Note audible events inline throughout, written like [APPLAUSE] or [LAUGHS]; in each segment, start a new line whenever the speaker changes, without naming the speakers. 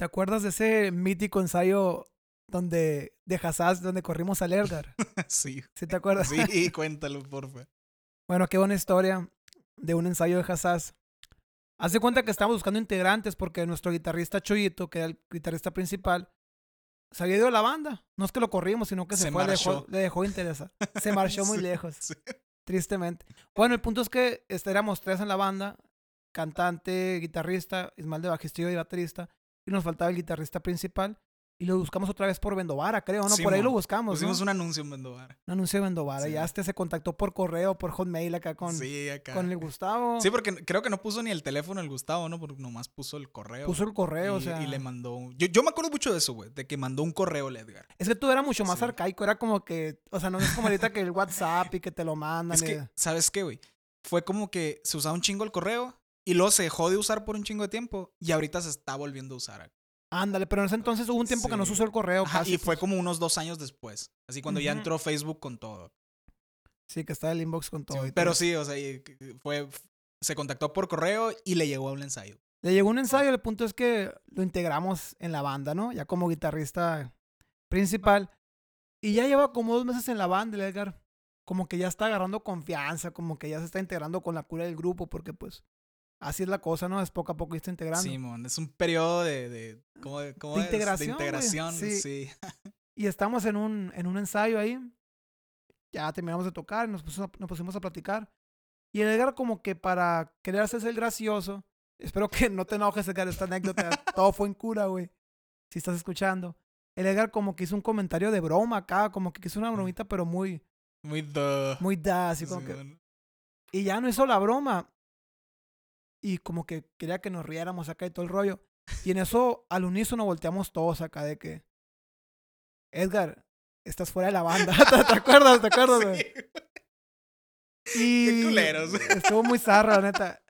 ¿Te acuerdas de ese mítico ensayo donde de Hassas, donde corrimos al Edgar? [LAUGHS]
sí.
¿Sí te acuerdas?
Sí, [LAUGHS] cuéntalo, porfa.
Bueno, qué buena historia de un ensayo de Hassas. Haz de cuenta que estábamos buscando integrantes porque nuestro guitarrista Choyito, que era el guitarrista principal, se había ido de la banda. No es que lo corrimos, sino que se,
Se
fue, le dejó, le dejó interesar. [LAUGHS] Se marchó muy
Sí,
lejos,
sí.
tristemente. Bueno, el punto es que este, éramos tres en la banda, cantante, guitarrista, Ismael de bajista y baterista, y nos faltaba el guitarrista principal. Y lo buscamos otra vez por Vendovara, creo, ¿no?
Sí,
por ahí lo buscamos, ¿no?
Pusimos un anuncio en Mendovar.
Un anuncio de Vendovara.
Sí.
Ya este se contactó por correo, por hotmail acá con,
sí, acá.
con el Gustavo.
Sí, porque creo que no puso ni el teléfono el Gustavo, ¿no? Porque nomás puso el correo.
Puso el correo,
y,
o sea.
y le mandó. Yo, yo me acuerdo mucho de eso, güey. De que mandó un correo el Edgar.
Es que tú era mucho más arcaico, era como que, o sea, no es como ahorita que el [LAUGHS] WhatsApp y que te lo mandan.
Es
y-
que, ¿sabes qué, güey? Fue como que se usaba un chingo el correo y luego se dejó de usar por un chingo de tiempo y ahorita se está volviendo a usar.
Ándale, pero en ese entonces hubo un tiempo que no se usó el correo
Ajá,
casi.
y fue
pues.
como unos dos años después. Así cuando ya entró Facebook con todo.
Sí, que está el inbox con
Sí,
todo. y
pero
todo.
sí, o sea, fue. Se contactó por correo y le llegó a un ensayo.
Le llegó un ensayo, el punto es que lo integramos en la banda, ¿no? Ya como guitarrista principal. Y ya lleva como dos meses en la banda, el Edgar. Como que ya está agarrando confianza, como que ya se está integrando con la cura del grupo, porque pues así es la cosa, ¿no? Es poco a poco irse integrando.
Simón, es un periodo de. de ¿Cómo, cómo
De
es?
integración,
De integración,
Sí.
sí. [LAUGHS]
Y estamos en un, en un ensayo ahí. Ya terminamos de tocar y nos pusimos, a, nos pusimos a platicar. Y el Edgar como que para querer hacerse el gracioso, [LAUGHS] espero que no te enojes, Edgar, esta anécdota, [LAUGHS] todo fue en cura, güey. Si estás escuchando. El Edgar como que hizo un comentario de broma acá, como que hizo una bromita, pero muy,
Muy duh.
muy da, así como que... Y ya no hizo la broma. Y como que quería que nos riéramos acá y todo el rollo. Y en eso, al unísono, volteamos todos acá de que... Edgar, estás fuera de la banda. [LAUGHS] ¿Te, acuerdas? ¿Te [LAUGHS] acuerdas?
Sí.
Y
Qué culeros. [LAUGHS]
Estuvo muy zarra, la neta.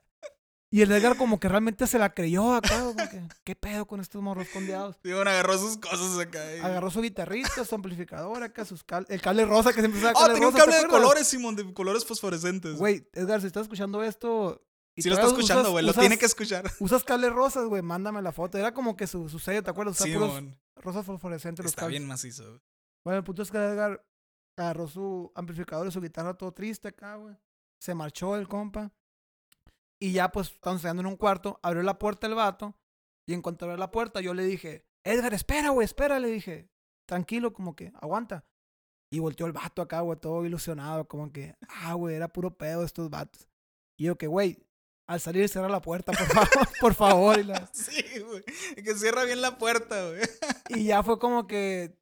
Y el Edgar como que realmente se la creyó acá. Como que, ¿Qué pedo con estos morros condeados?
Simón agarró sus cosas acá. y-
Agarró su guitarrista, su amplificador acá, sus cal- el cable rosa que siempre usaba
Ah,
cable
tenía un
rosa, ¿te
cable de colores, Simón, de colores fosforescentes.
Güey, Edgar, si estás escuchando esto... y
Sí lo está escuchando, güey. Lo
usas-
tiene que escuchar. [LAUGHS]
Usas cables rosas, güey, mándame la foto. Era como que su, su sello, ¿te acuerdas? Usaba
Simón.
rosas fosforescentes
Está bien macizo. güey.
Bueno, el punto es que Edgar agarró su amplificador y su guitarra todo triste acá, güey. Se marchó el compa. Y ya, pues, estamos quedando en un cuarto. Abrió la puerta el vato. Y en cuanto abrió la puerta, yo le dije, Edgar, espera, güey, espera. Le dije, tranquilo, como que, aguanta. Y volteó el vato acá, güey, todo ilusionado, como que, ah, güey, era puro pedo estos vatos. Y yo que, güey, al salir cierra la puerta, por favor, [LAUGHS] por favor. Y, la- [LAUGHS]
Sí, güey. Que cierra bien la puerta, güey.
y ya fue como que,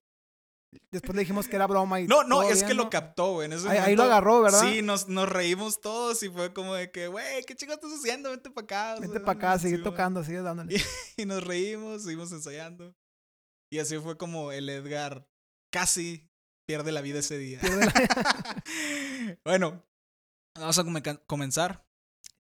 después le dijimos que era broma y
No, no, es
bien,
que lo captó, güey. En ese
Ahí, lo agarró, ¿verdad?
Sí, nos, nos reímos todos y fue como de que, güey, ¿qué chingo estás haciendo? Vente para acá. o
Vete
sea,
para acá, sigue
sí,
tocando, sigue dándole. [LAUGHS]
Y nos reímos, seguimos ensayando. Y así fue como el Edgar casi pierde la vida ese día.
La-
bueno, vamos a come- comenzar.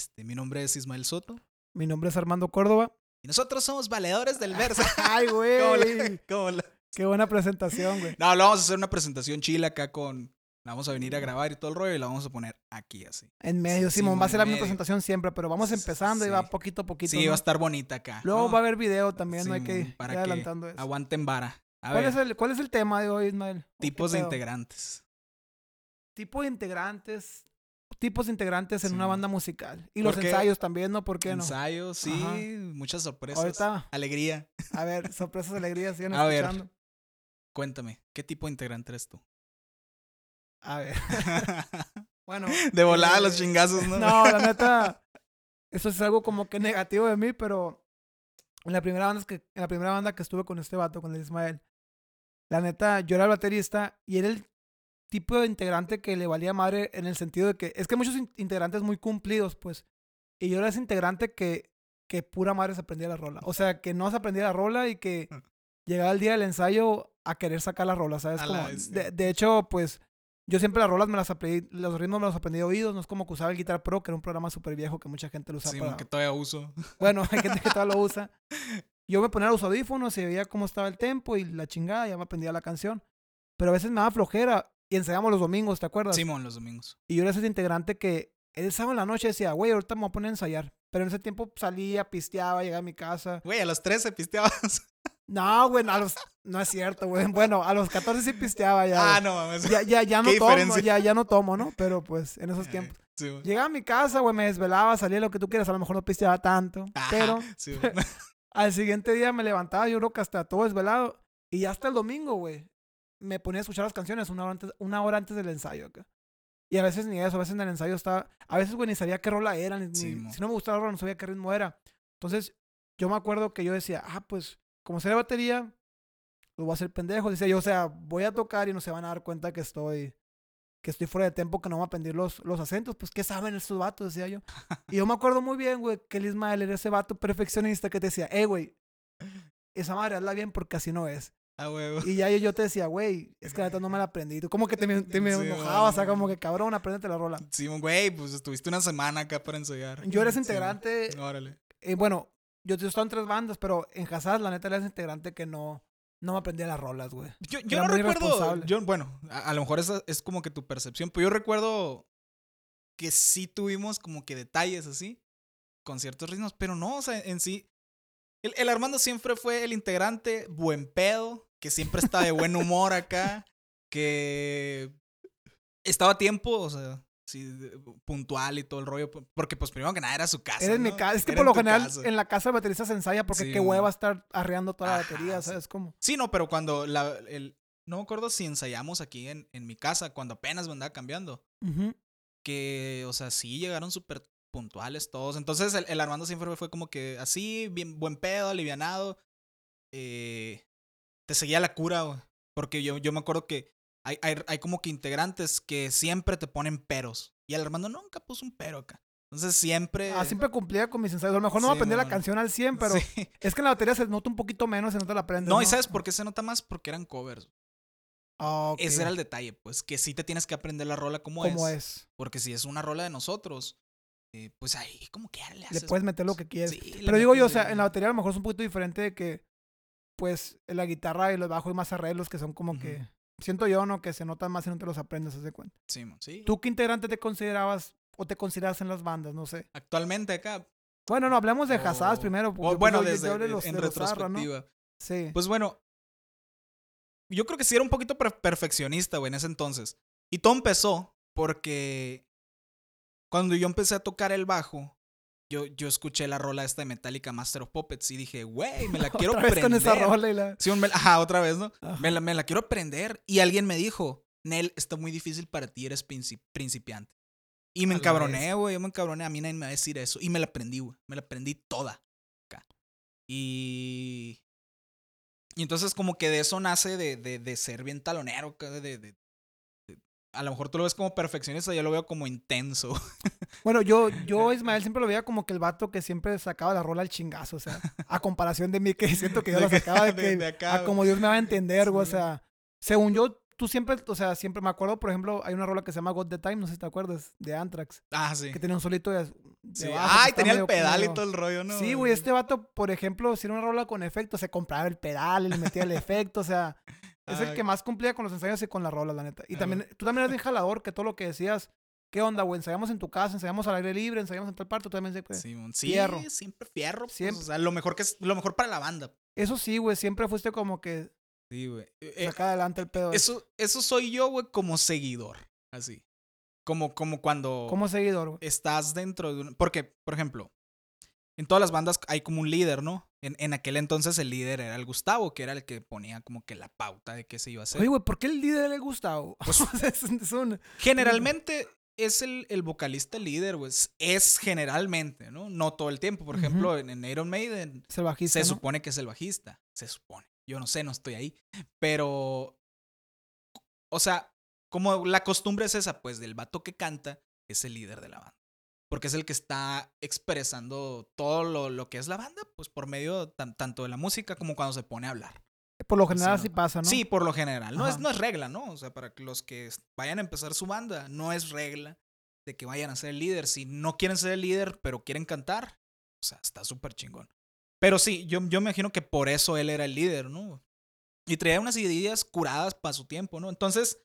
Este, mi nombre es Ismael Soto.
Mi nombre es Armando Córdoba.
Y nosotros somos valedores del verso. [LAUGHS]
Ay,
¿Cómo
güey.
la- cómo la-
Qué buena presentación, güey.
No, le vamos a hacer una presentación chila acá con. La vamos a venir a grabar y todo el rollo y la vamos a poner aquí así.
En medio,
Sí,
Simón. Va a ser la misma presentación siempre, pero vamos empezando y va poquito a poquito.
Sí,
¿no?
va a estar bonita acá.
Luego
¿no?
va a haber video también, no hay que ir
para que
adelantando eso.
Aguanten vara. A
¿Cuál
ver,
es, el, ¿Cuál es el tema de hoy, Ismael? ¿O qué
tipos de integrantes.
Tipo de integrantes. Tipos de integrantes en una banda musical. Y los ensayos también, ¿no? ¿Por qué no?
Ensayos, sí,
Ajá.
muchas sorpresas.
Ahorita,
Alegría.
a ver, [LAUGHS] sorpresas, alegrías, sigan
A ver. Cuéntame, ¿qué tipo de integrante eres tú?
A ver. [LAUGHS] Bueno.
de volada
eh,
los chingazos, ¿no?
No, la [LAUGHS] neta, eso es algo como que negativo de mí, pero en la primera banda que, en la primera banda que estuve con este vato, con el Ismael, la neta, yo era el baterista y era el tipo de integrante que le valía madre en el sentido de que es que muchos in- integrantes muy cumplidos, pues, y yo era ese integrante que, que pura madre se aprendía la rola. O sea, que no se aprendía la rola y que llegaba el día del ensayo a querer sacar la rola, ¿sabes? Como, de, de hecho, pues, yo siempre las rolas me las aprendí, los ritmos me los aprendí de oídos, no es como que usaba el Guitar Pro, que era un programa súper viejo que mucha gente lo usa
Sí,
para...
que todavía uso. [LAUGHS]
Bueno, hay gente que todavía lo usa. Yo me ponía los audífonos y veía cómo estaba el tempo y la chingada, ya me aprendía la canción. Pero a veces me daba flojera y ensayamos los domingos, ¿te acuerdas?
Simón, los domingos.
Y yo era ese integrante que el sábado en la noche decía, güey, ahorita me voy a poner a ensayar. Pero en ese tiempo salía, pisteaba, llegaba a mi casa.
Güey, a los 13 pisteabas. [LAUGHS]
No, güey, a los... No es cierto, güey. Bueno, a los 14 sí pisteaba ya.
Ah, no mames.
Ya, ya, ya no
¿Qué
tomo,
diferencia?
ya, ya no tomo, ¿no? Pero pues en esos tiempos.
Sí.
Llegaba a mi casa, güey, me desvelaba, salía lo que tú quieras, a lo mejor no pisteaba tanto,
Ajá,
pero
sí, [LAUGHS]
al siguiente día me levantaba, yo creo que hasta todo desvelado, y ya hasta el domingo, güey, me ponía a escuchar las canciones una hora antes, una hora antes del ensayo acá. Y a veces ni eso, a veces en el ensayo estaba, a veces, güey, ni sabía qué rola era, ni,
Sí,
ni- si no me gustaba la rola, no sabía qué ritmo era. Entonces, yo me acuerdo que yo decía, ah, pues, como sé de batería, lo voy a hacer pendejo. Decía yo, o sea, voy a tocar y no se van a dar cuenta que estoy, que estoy fuera de tempo, que no voy a aprender los, los acentos. Pues, ¿qué saben estos vatos? Decía yo. [LAUGHS] Y yo me acuerdo muy bien, güey, que el Ismael era ese vato perfeccionista que te decía, eh, güey, esa madre hazla bien porque así no es.
Huevo.
Y ya yo, yo te decía, güey, es que la neta no me la aprendí. Tú como que te, me- te me [LAUGHS]
Sí,
enojabas, o sea, como que cabrón, apréndete la rola.
Sí, güey, pues estuviste una semana acá para ensayar.
Yo eres
Sí,
integrante,
Órale.
eh, bueno, yo, yo estaba en tres bandas, pero en Hazard, la neta, eres integrante que no, no me aprendía las rolas, güey.
Yo, yo no recuerdo. Yo, bueno, a, a lo mejor esa es como que tu percepción, pero yo recuerdo que sí tuvimos como que detalles así, con ciertos ritmos, pero no, o sea, en sí. El, el Armando siempre fue el integrante buen pedo, que siempre estaba de buen humor acá, que estaba a tiempo, o sea, sí, puntual y todo el rollo, porque pues primero que nada era su casa.
Mi
¿no?
casa. Es que
Era
por lo general
casa.
en la casa el baterista se ensaya porque
Sí,
qué hueva estar arreando toda la batería. ¿sabes cómo?
Sí, no, pero cuando la, el, no me acuerdo si ensayamos aquí en, en mi casa, cuando apenas me andaba cambiando, que, o sea, sí llegaron súper puntuales todos. Entonces el, el Armando siempre fue como que así, bien buen pedo, alivianado. Eh, te seguía la cura, güey. Porque yo, yo me acuerdo que hay, hay, hay como que integrantes que siempre te ponen peros. Y el Armando nunca puso un pero acá. Entonces siempre...
Ah, siempre cumplía con mis ensayos. A lo mejor no me
Sí,
aprendí la canción al 100, pero
Sí.
es que en la batería se nota un poquito menos si no te la aprendes.
No, ¿y sabes por qué se nota más? Porque eran covers.
Ah, ok.
Ese era el detalle, pues, que sí te tienes que aprender la rola como,
¿Cómo
es.
es?
Porque si es una rola de nosotros, eh, pues ahí como que le
Le
haces.
puedes meter lo que quieres.
Sí, le
Pero digo yo, o sea, en la batería a lo mejor es un poquito diferente de que, pues, la guitarra y los bajos y más arreglos que son como que, siento yo, ¿no? Que se notan más y no te los aprendes, de cuenta.
Sí, sí.
¿Tú qué integrante te considerabas o te consideras en las bandas? No sé.
Actualmente acá.
Bueno, no, hablemos de Hazadas
o-
primero. porque,
bueno, desde
de los-
en
de los Zarra, ¿no?
retrospectiva.
Sí.
Pues bueno, yo creo que sí era un poquito per- perfeccionista, güey, en ese entonces. Y todo empezó porque cuando yo empecé a tocar el bajo, yo, yo escuché la rola esta de Metallica Master of Puppets y dije, güey, me la [LAUGHS] quiero
Otra vez
aprender.
con esa rola y la...
Sí, ajá, otra vez, ¿no? Me la, me la quiero aprender. Y alguien me dijo, Nel, está muy difícil para ti, eres princi- principiante. Y me
A
encabroné,
vez.
güey, yo me encabroné. A mí nadie me va a decir eso. Y me la aprendí, güey. Me la aprendí toda. acá. Y... Y entonces como que de eso nace de, de, de ser bien talonero. de- a lo mejor tú lo ves como perfeccionista, yo lo veo como intenso. [LAUGHS]
Bueno, yo, yo, Ismael, siempre lo veía como que el vato que siempre sacaba la rola al chingazo, o sea, a comparación de mí, que siento que yo [LAUGHS]
De
la sacaba de [LAUGHS]
de-
que,
de acá,
a como Dios me va a entender, güey, o
Sí.
sea, según yo, tú siempre, o sea, siempre me acuerdo, por ejemplo, hay una rola que se llama God the Time, no sé si te acuerdas, de Anthrax,
ah, sí.
que tenía un solito de, de
Sí.
bajo
Ay, tenía el pedal y todo el rollo, ¿no?
Sí, güey, este vato, por ejemplo, si era una rola con efecto, se compraba el pedal le metía el efecto, o sea, es el que más cumplía con los ensayos y con las rolas, la neta. Y
Ah,
también, tú también eres bien jalador, que todo lo que decías, ¿qué onda, güey? Ensayamos en tu casa, ensayamos al aire libre, ensayamos en tal parte, tú también siempre...
Sí, sí,
Fierro.
siempre fierro. pues,
Siempre.
o sea, lo mejor que es, lo mejor para la banda.
Eso sí, güey, siempre fuiste como que
Sí, güey. Eh,
saca adelante el pedo.
eso, eso soy yo, güey, como seguidor. Así. Como, como cuando
como seguidor, güey.
estás dentro de un. Porque, por ejemplo, en todas las bandas hay como un líder, ¿no? En, en aquel entonces el líder era el Gustavo, que era el que ponía como que la pauta de qué se iba a hacer.
Oye, güey, ¿por qué el líder era el Gustavo? [LAUGHS]
Pues-
es, es un-
Generalmente es el, el vocalista líder, güey. Es- generalmente, ¿no? No todo el tiempo. Por ejemplo, en, en Iron Maiden
es el bajista,
se
¿no?
supone que es el bajista. Se supone. Yo no sé, no estoy ahí. Pero. O sea, como la costumbre es esa, pues del vato que canta es el líder de la banda. Porque es el que está expresando todo lo, lo que es la banda, pues por medio tan- tanto de la música como cuando se pone a hablar.
Por lo general
Sí,
pasa, ¿no?
Sí, por lo general. No es, no es regla, ¿no? O sea, para los que vayan a empezar su banda, no es regla de que vayan a ser el líder. Si no quieren ser el líder, pero quieren cantar, o sea, está súper chingón. Pero sí, yo, yo me imagino que por eso él era el líder, ¿no? Y traía unas ideas curadas para su tiempo, ¿no? Entonces,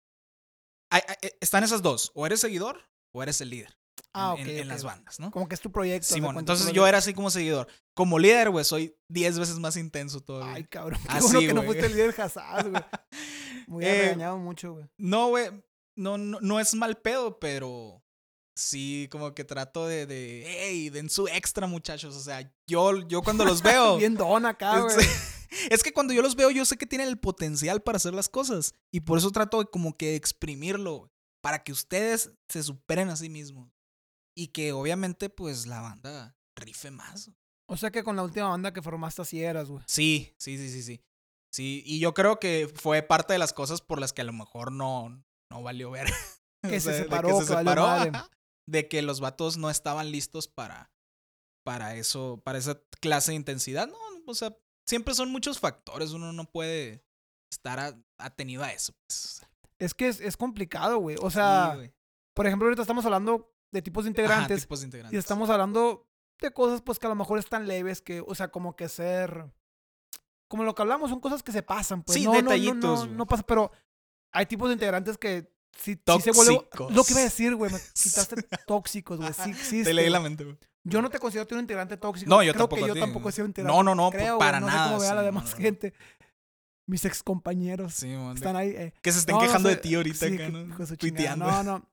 hay- hay- están esas dos. O eres seguidor o eres el líder.
Ah,
en, las bandas, ¿no?
Como que es tu proyecto.
Simón, entonces yo era así como seguidor. Como líder, güey, soy 10 veces más intenso todavía.
Ay, cabrón. [LAUGHS] Qué
Así,
bueno que no fuiste el líder Hassas, güey. [LAUGHS] Me hubiera
Eh,
regañado mucho, güey.
No, güey, no, no, no es mal pedo, pero sí como que trato de, de hey, den su extra, muchachos. O sea, yo, yo cuando los veo... [LAUGHS]
Bien don acá, güey.
es, que cuando yo los veo, yo sé que tienen el potencial para hacer las cosas. Y por eso trato de como que exprimirlo, para que ustedes se superen a sí mismos. Y que obviamente, pues, la banda rife más.
O sea que con la última banda que formaste así eras, güey.
Sí, sí, sí, sí, sí. Sí, y yo creo que fue parte de las cosas por las que a lo mejor no, no valió ver. [LAUGHS]
Que se
de
separó, que valió madre.
ajá, de que los vatos no estaban listos para, para eso, para esa clase de intensidad. No, o sea, siempre son muchos factores, uno no puede estar atenido a eso. pues.
Es que es, es complicado, güey. O sea, por ejemplo, ahorita estamos hablando de tipos de
Ajá,
integrantes
tipos de
y
integrantes.
estamos hablando de cosas, pues, que a lo mejor están leves, que, o sea, como que ser... Como lo que hablamos, son cosas que se pasan, pues.
Sí,
no, no, no,
detallitos,
no,
güey.
no pasa, pero hay tipos de integrantes que sí, sí se vuelven... Lo que iba a decir, güey, me [LAUGHS] quitaste tóxicos, güey. Sí existe, [LAUGHS]
Te leí la mente, güey.
Yo no te considero un integrante tóxico.
No, yo
Creo
tampoco
que yo tampoco he sido integrante.
No, no, no,
creo,
para
güey, no
nada.
sé cómo vea la
sí,
demás
no, no.
gente. Mis ex compañeros
Sí, de-
están ahí. eh,
Que se estén
no, no
quejando de
sé,
ti ahorita
sí,
acá, ¿no?
de
Tuiteando.
No, no.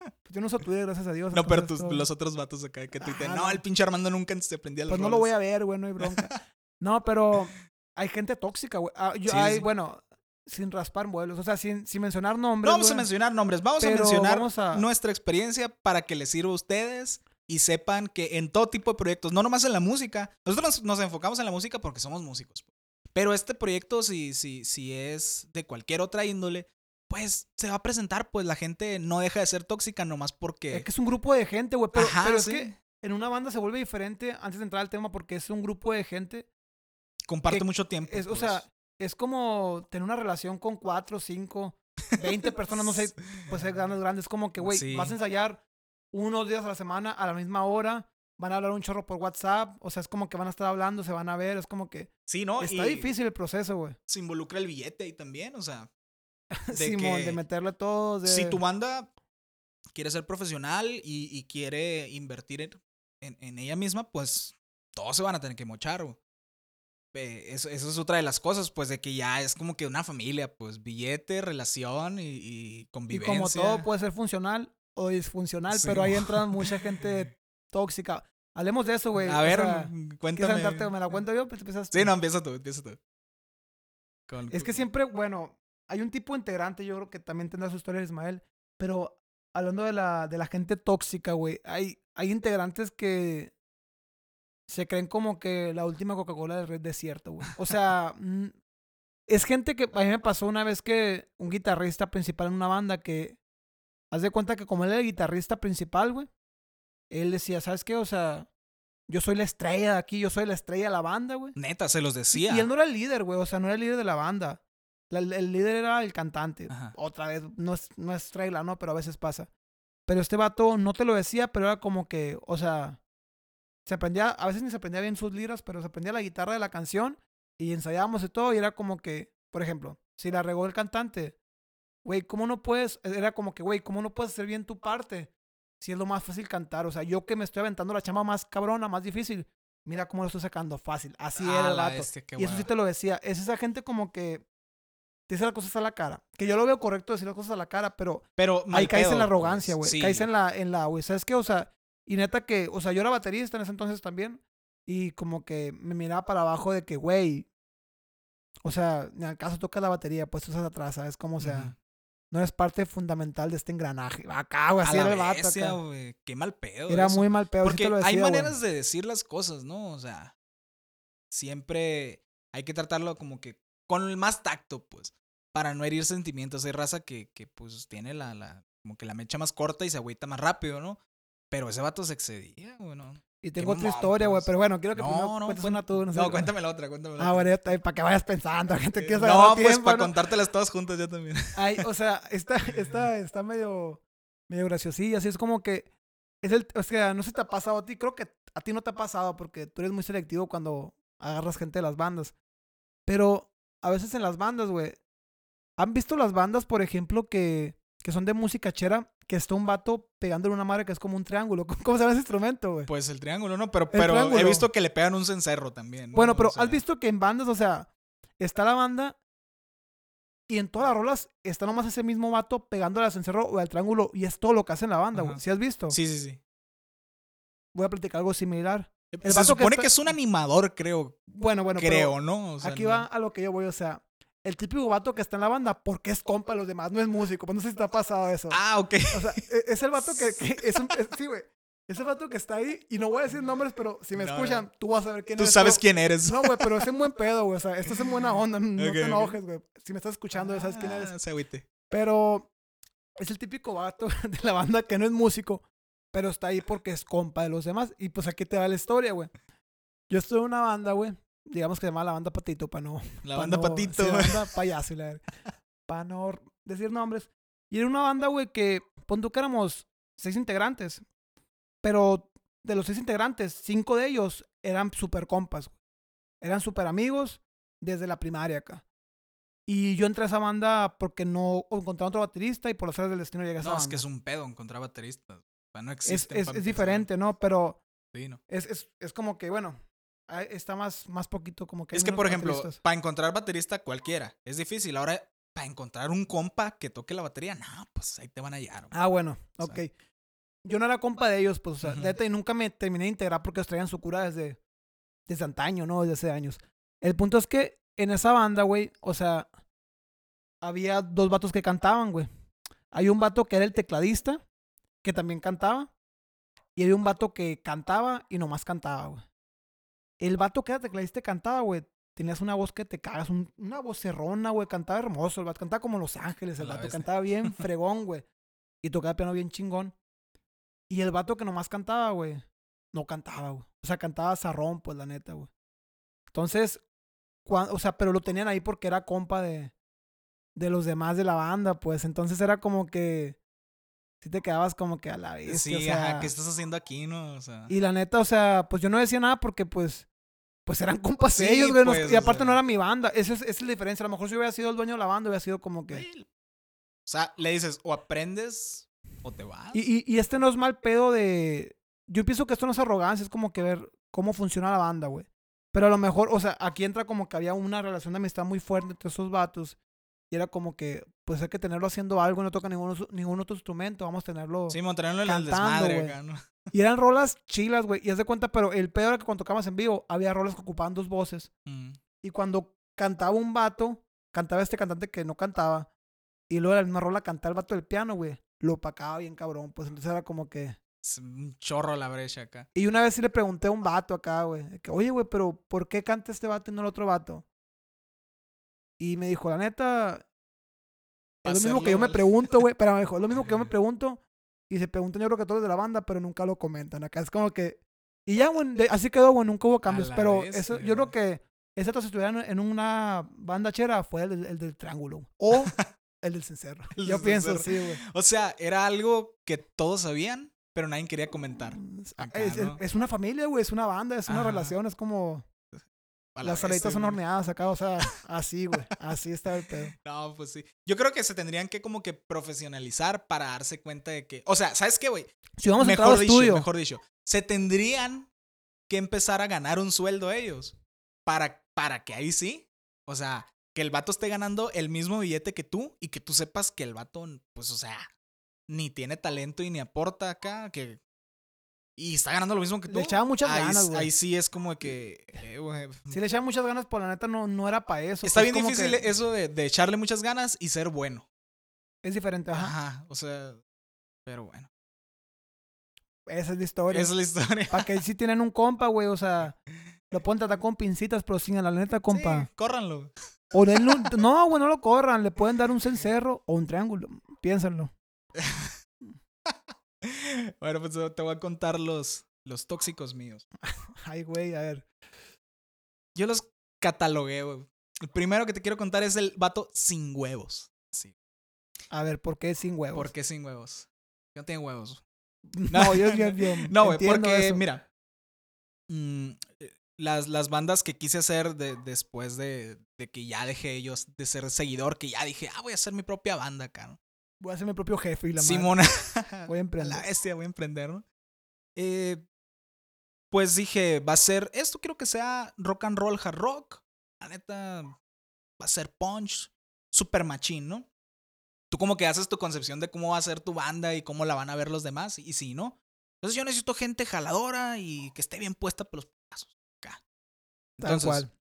[LAUGHS] Pues Yo no uso Twitter, gracias a Dios.
No, pero
entonces
tus-
todo-
los otros vatos acá que tuitean. No, el pinche Armando nunca se prendía las
Pues no lo voy
rolas".
a ver, güey, no hay bronca. [LAUGHS] No, pero hay gente tóxica, güey. Ah, yo-
Sí,
hay,
sí.
bueno, sin raspar muebles. O sea, sin, sin mencionar nombres.
No vamos a mencionar nombres, vamos a mencionar
vamos a-
nuestra experiencia para que les sirva a ustedes y sepan que en todo tipo de proyectos, no nomás en la música, nosotros nos, nos enfocamos en la música porque somos músicos. Pero este proyecto, si, si, si es de cualquier otra índole, pues se va a presentar, pues la gente no deja de ser tóxica nomás porque...
Es que es un grupo de gente, güey. Pero,
Ajá,
pero es
sí.
que en una banda se vuelve diferente antes de entrar al tema porque es un grupo de gente
comparte mucho tiempo.
Es, o
pues.
sea, es como tener una relación con cuatro, cinco, veinte personas, no sé, [LAUGHS] pues ser grandes, grandes. Es como que, güey,
Sí.
vas a ensayar unos días a la semana a la misma hora, van a hablar un chorro por WhatsApp, o sea, es como que van a estar hablando, se van a ver, es como que
sí, ¿no?
está
Y
difícil el proceso, güey.
Se involucra el billete ahí también, o sea... [LAUGHS] de
Simón,
que
de meterle todos, de...
Si tu banda quiere ser profesional y, y quiere invertir en, en- en ella misma, pues todos se van a tener que mochar. Eh, Eso, eso es otra de las cosas, pues de que ya es como que una familia, pues billete, relación y, y
y
convivencia.
como todo puede ser funcional o disfuncional,
Sí,
pero ahí
mo.
entra mucha [LAUGHS] gente tóxica. Hablemos de eso, güey.
A
o
ver,
sea, ¿quieres
cuéntame.
¿Me la cuento yo? Pues empiezas
Sí,
tú.
no, empieza tú, empieza tú. Con-
Es que siempre, bueno, hay un tipo de integrante, yo creo que también tendrá su historia Ismael, pero hablando de la, de la gente tóxica, güey, hay, hay integrantes que se creen como que la última Coca-Cola del Red Desierto, güey. O sea, [LAUGHS] mm, es gente que a mí me pasó una vez que un guitarrista principal en una banda que, haz de cuenta que como él era el guitarrista principal, güey, él decía, ¿sabes qué? O sea, yo soy la estrella de aquí, yo soy la estrella de la banda, güey.
Neta, se los decía.
Y él no era el líder, güey. O sea, no era el líder de la banda. La- el, líder era el cantante.
Ajá.
Otra vez, no es, no es regla, ¿no? Pero a veces pasa. Pero este vato no te lo decía, pero era como que, o sea, se aprendía, a veces ni se aprendía bien sus liras, pero se aprendía la guitarra de la canción y ensayábamos y todo. Y era como que, por ejemplo, si la regó el cantante, güey, ¿cómo no puedes? Era como que, güey, ¿cómo no puedes hacer bien tu parte? Si es lo más fácil cantar. O sea, yo que me estoy aventando la chamba más cabrona, más difícil. Mira cómo lo estoy sacando fácil. Así
Ah,
era el vato.
bestia,
y eso sí te lo decía. Es esa gente como que te dice las cosas a la cara. Que yo lo veo correcto decir las cosas a la cara, pero
Pero
ahí caes en
pedo,
la arrogancia, güey.
Sí.
Caes en la, en la, güey. ¿Sabes qué? O sea, y neta que, o sea, yo era baterista en ese entonces también. Y como que me miraba para abajo de que, güey. O sea, en el caso toca la batería, pues tú estás atrás, ¿sabes? Como, o sea, no eres parte fundamental de este engranaje. Acá, güey, así era el vato. acá.
güey. Qué mal pedo.
Era
eso.
muy mal peor.
Porque hay maneras de decir las cosas, ¿no? O sea, siempre hay que tratarlo como que con el más tacto, pues, para no herir sentimientos. Hay raza que, que pues, tiene la, la, como que la mecha más corta y se agüita más rápido, ¿no? Pero ese vato se excedía, güey, ¿no?
Y tengo otra historia, güey.
pues.
Pero bueno, quiero que primero
No, no,
cuentes
cuen-
una tú. No, sé.
no, cuéntame la otra, cuéntame la
Ah,
otra.
bueno, para que vayas pensando. Que te
Eh,
quieres
no,
agarrar
pues
tiempo,
para
¿no?
contártelas todas juntas yo también.
Ay, o sea, [LAUGHS] está, está, está medio, medio graciosilla. Así es como que. Es el, o sea, no se te ha pasado a ti. Creo que a ti no te ha pasado porque tú eres muy selectivo cuando agarras gente de las bandas. Pero a veces en las bandas, güey. ¿Han visto las bandas, por ejemplo, que que son de música chera, que está un vato pegándole una madre que es como un triángulo. [LAUGHS] ¿Cómo se llama ese instrumento, güey?
Pues el triángulo, ¿no? Pero, pero he visto que le pegan un cencerro también. ¿no?
Bueno,
O
pero
sea,
has visto que en bandas, o sea, está la banda y en todas las rolas está nomás ese mismo vato pegándole al cencerro o al triángulo y es todo lo que hace en la banda, güey. ¿Sí has visto?
Sí, sí, sí.
Voy a platicar algo similar. El
Se
que
supone
está-
que es un animador, creo.
Bueno, bueno,
creo, ¿no? O sea,
aquí
no-
va a lo que yo voy, o sea, el típico vato que está en la banda porque es compa de los demás, no es músico. Pues no sé si te ha pasado eso.
Ah, ok.
O sea, e- es el vato que, que [LAUGHS] es un, es- sí, güey. Es el vato que está ahí y no voy a decir nombres, pero si me
No,
escuchan, tú vas a ver quién
Tú
es.
sabes
pero-
quién eres.
No, güey, pero es en buen pedo, güey. O sea, esto es en buena [LAUGHS] onda. No te enojes, güey. Si me estás escuchando, ya sabes quién eres.
Ah, se agüite.
Pero es el típico vato [LAUGHS] de la banda que no es músico, pero está ahí porque es compa de los demás. Y pues aquí te va la historia, güey. Yo estuve en una banda, güey. Digamos que se llama la banda Patito, para no.
La
pa'
banda
no-
Patito.
sí, la banda [LAUGHS] payaso, la. Para no decir nombres. Y era una banda, güey, que pon tú que éramos seis integrantes. Pero de los seis integrantes, cinco de ellos eran super compas. güey. Eran super amigos desde la primaria acá. Y yo entré a esa banda porque no encontré otro baterista y por las áreas del destino llegué a esa
No, es
banda.
que es un pedo encontrar bateristas. O sea, no
es,
existen.
es- es
empezar.
diferente, ¿no? Pero
Sí, ¿no?
es, es, es como que, bueno, está más, más poquito como que...
Es que, por ejemplo, para encontrar baterista cualquiera es difícil. Ahora, para encontrar un compa que toque la batería, no, pues ahí te van a hallar. güey.
Ah, bueno,
O
ok. Yo no era compa de ellos, pues, o sea, neta, y nunca me terminé de integrar porque ellos traían su cura desde, desde antaño, ¿no? Desde hace años. El punto es que en esa banda, güey, o sea, había dos vatos que cantaban, güey. Hay un vato que era el tecladista, que también cantaba, y había un vato que cantaba y nomás cantaba, güey. El vato que era tecladista cantaba, güey, tenías una voz que te cagas, un- una voz cerrona, güey, cantaba hermoso, el vato cantaba como Los Ángeles, el vato cantaba bien [LAUGHS] fregón, güey. Y tocaba piano bien chingón. Y el vato que nomás cantaba, güey, no cantaba, güey. O sea, cantaba zarrón, pues, la neta, güey. Entonces, o sea, pero lo tenían ahí porque era compa de, de los demás de la banda, pues. Entonces era como que, si te quedabas como que a la vez.
Sí,
o sea,
ajá, ¿qué estás haciendo aquí, no? O sea,
y la neta, o sea, pues yo no decía nada porque, pues, pues eran compas
Sí,
ellos, güey.
pues,
y
o
aparte no
sea.
era mi banda. Esa es, esa es la diferencia. A lo mejor si hubiera sido el dueño de la banda, hubiera sido como que...
o sea, le dices, o aprendes o te vas.
Y, y, y este no es mal pedo de... Yo pienso que esto no es arrogancia, es como que ver cómo funciona la banda, güey. Pero a lo mejor, o sea, aquí entra como que había una relación de amistad muy fuerte entre esos vatos. Y era como que, pues hay que tenerlo haciendo algo, no toca ningún, ningún otro instrumento, vamos a tenerlo.
Sí, montarlo en el desmadre
güey.
acá, ¿no?
Y eran rolas chilas, güey. Y haz de cuenta, pero el pedo era que cuando tocábamos en vivo, había rolas que ocupaban dos voces.
Mm.
Y cuando cantaba un vato, cantaba este cantante que no cantaba. Y luego la misma rola cantaba el vato del piano, güey. Lo opacaba bien cabrón. Pues entonces era como que.
Es un chorro la brecha acá.
Y una vez sí le pregunté a un vato acá, güey. que, Oye, güey, pero ¿por qué canta este vato y no el otro vato? Y me dijo, la neta. Es lo mismo que yo me pregunto, [LAUGHS] güey. Pero me dijo, es lo mismo que yo me pregunto. Y se preguntan, yo creo que todos de la banda, pero nunca lo comentan. Acá es como que. Y ya, de- así quedó, güey, nunca hubo cambios. Pero eso, yo creo que ese si estuvieran en una banda chera fue el, del- el del triángulo. O [LAUGHS] el del cencerro.
El
yo
del
pienso,
cencerro.
sí, güey.
O sea, era algo que todos sabían, pero nadie quería comentar.
Es,
Acá,
es-
¿no?
es una familia, güey, es una banda, es una relación, es como
A la
las
bestia,
son horneadas acá, o sea, [LAUGHS] así, güey, así está el pedo.
No, pues sí. Yo creo que se tendrían que como que profesionalizar para darse cuenta de que... O sea, ¿sabes qué, güey?
Si vamos a entrar
Mejor dicho,
estudio,
mejor dicho. Se tendrían que empezar a ganar un sueldo ellos. Para, para que ahí sí. O sea, que el vato esté ganando el mismo billete que tú y que tú sepas que el vato, pues, o sea, ni tiene talento y ni aporta acá, que... Y está ganando lo mismo que tú.
le echaba muchas
ahí,
ganas,
ahí
güey.
sí es como que... eh, güey,
Si le echaba muchas ganas, por la neta no, no era para eso.
Está
es
bien difícil
que
eso de, de echarle muchas ganas y ser bueno.
Es diferente, ajá.
Ajá, o sea, pero bueno.
Esa es la historia.
Esa es la historia.
Para que si tienen un compa, güey, o sea, lo pueden tratar con pincitas, pero sin la neta, compa.
Sí, córranlo.
O denle un- no, güey, no lo corran, le pueden dar un cencerro o un triángulo. Piénsenlo. [LAUGHS] [LAUGHS]
Bueno, pues te voy a contar los, los tóxicos míos. [LAUGHS]
Ay, güey, a ver.
Yo los catalogué, güey. El primero que te quiero contar es el vato sin huevos. Sí.
A ver, ¿por qué sin huevos?
¿Por qué sin huevos? No tiene huevos. [LAUGHS]
No, yo, yo, yo
No, güey, porque,
eso.
mira, mm, eh, las, las bandas que quise hacer de- después de, de que ya dejé ellos de ser seguidor, que ya dije, ah, voy a hacer mi propia banda acá, ¿no?
Voy a ser mi propio jefe y la madre.
Simona. [LAUGHS]
Voy a [LAUGHS] emprender.
la bestia, voy a emprender, ¿no? Eh, pues dije, va a ser, esto quiero que sea rock and roll, hard rock. La neta, va a ser punch, super machín, ¿no? Tú como que haces tu concepción de cómo va a ser tu banda y cómo la van a ver los demás, y sí, ¿no? Entonces yo necesito gente jaladora y que esté bien puesta por los pasos. Acá.
Tal
Entonces,
cual.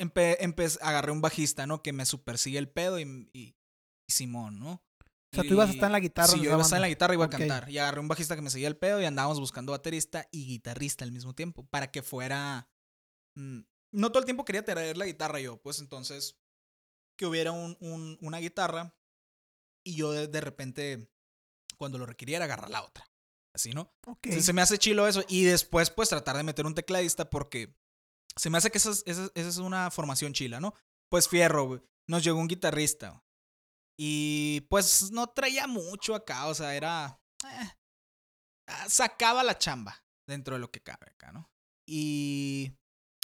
empe- empe- agarré un bajista, ¿no? Que me supersigue el pedo y- y Simón, ¿no?
O sea, tú ibas a estar en la guitarra.
Sí, yo iba a estar en la guitarra y iba a cantar. Y agarré un bajista que me seguía el pedo y andábamos buscando baterista y guitarrista al mismo tiempo. Para que fuera. mm, no todo el tiempo quería traer la guitarra yo, pues entonces. Que hubiera un, un- una guitarra y yo de, de repente, cuando lo requiriera, agarrar la otra. Así, ¿no?
Ok.
Se, se me hace chilo eso. Y después, pues, tratar de meter un tecladista porque se me hace que esa es, esa es una formación chila, ¿no? Pues fierro, güey. Nos llegó un guitarrista. Y pues no traía mucho acá, o sea, era... eh, ah, sacaba la chamba dentro de lo que cabe acá, ¿no? Y...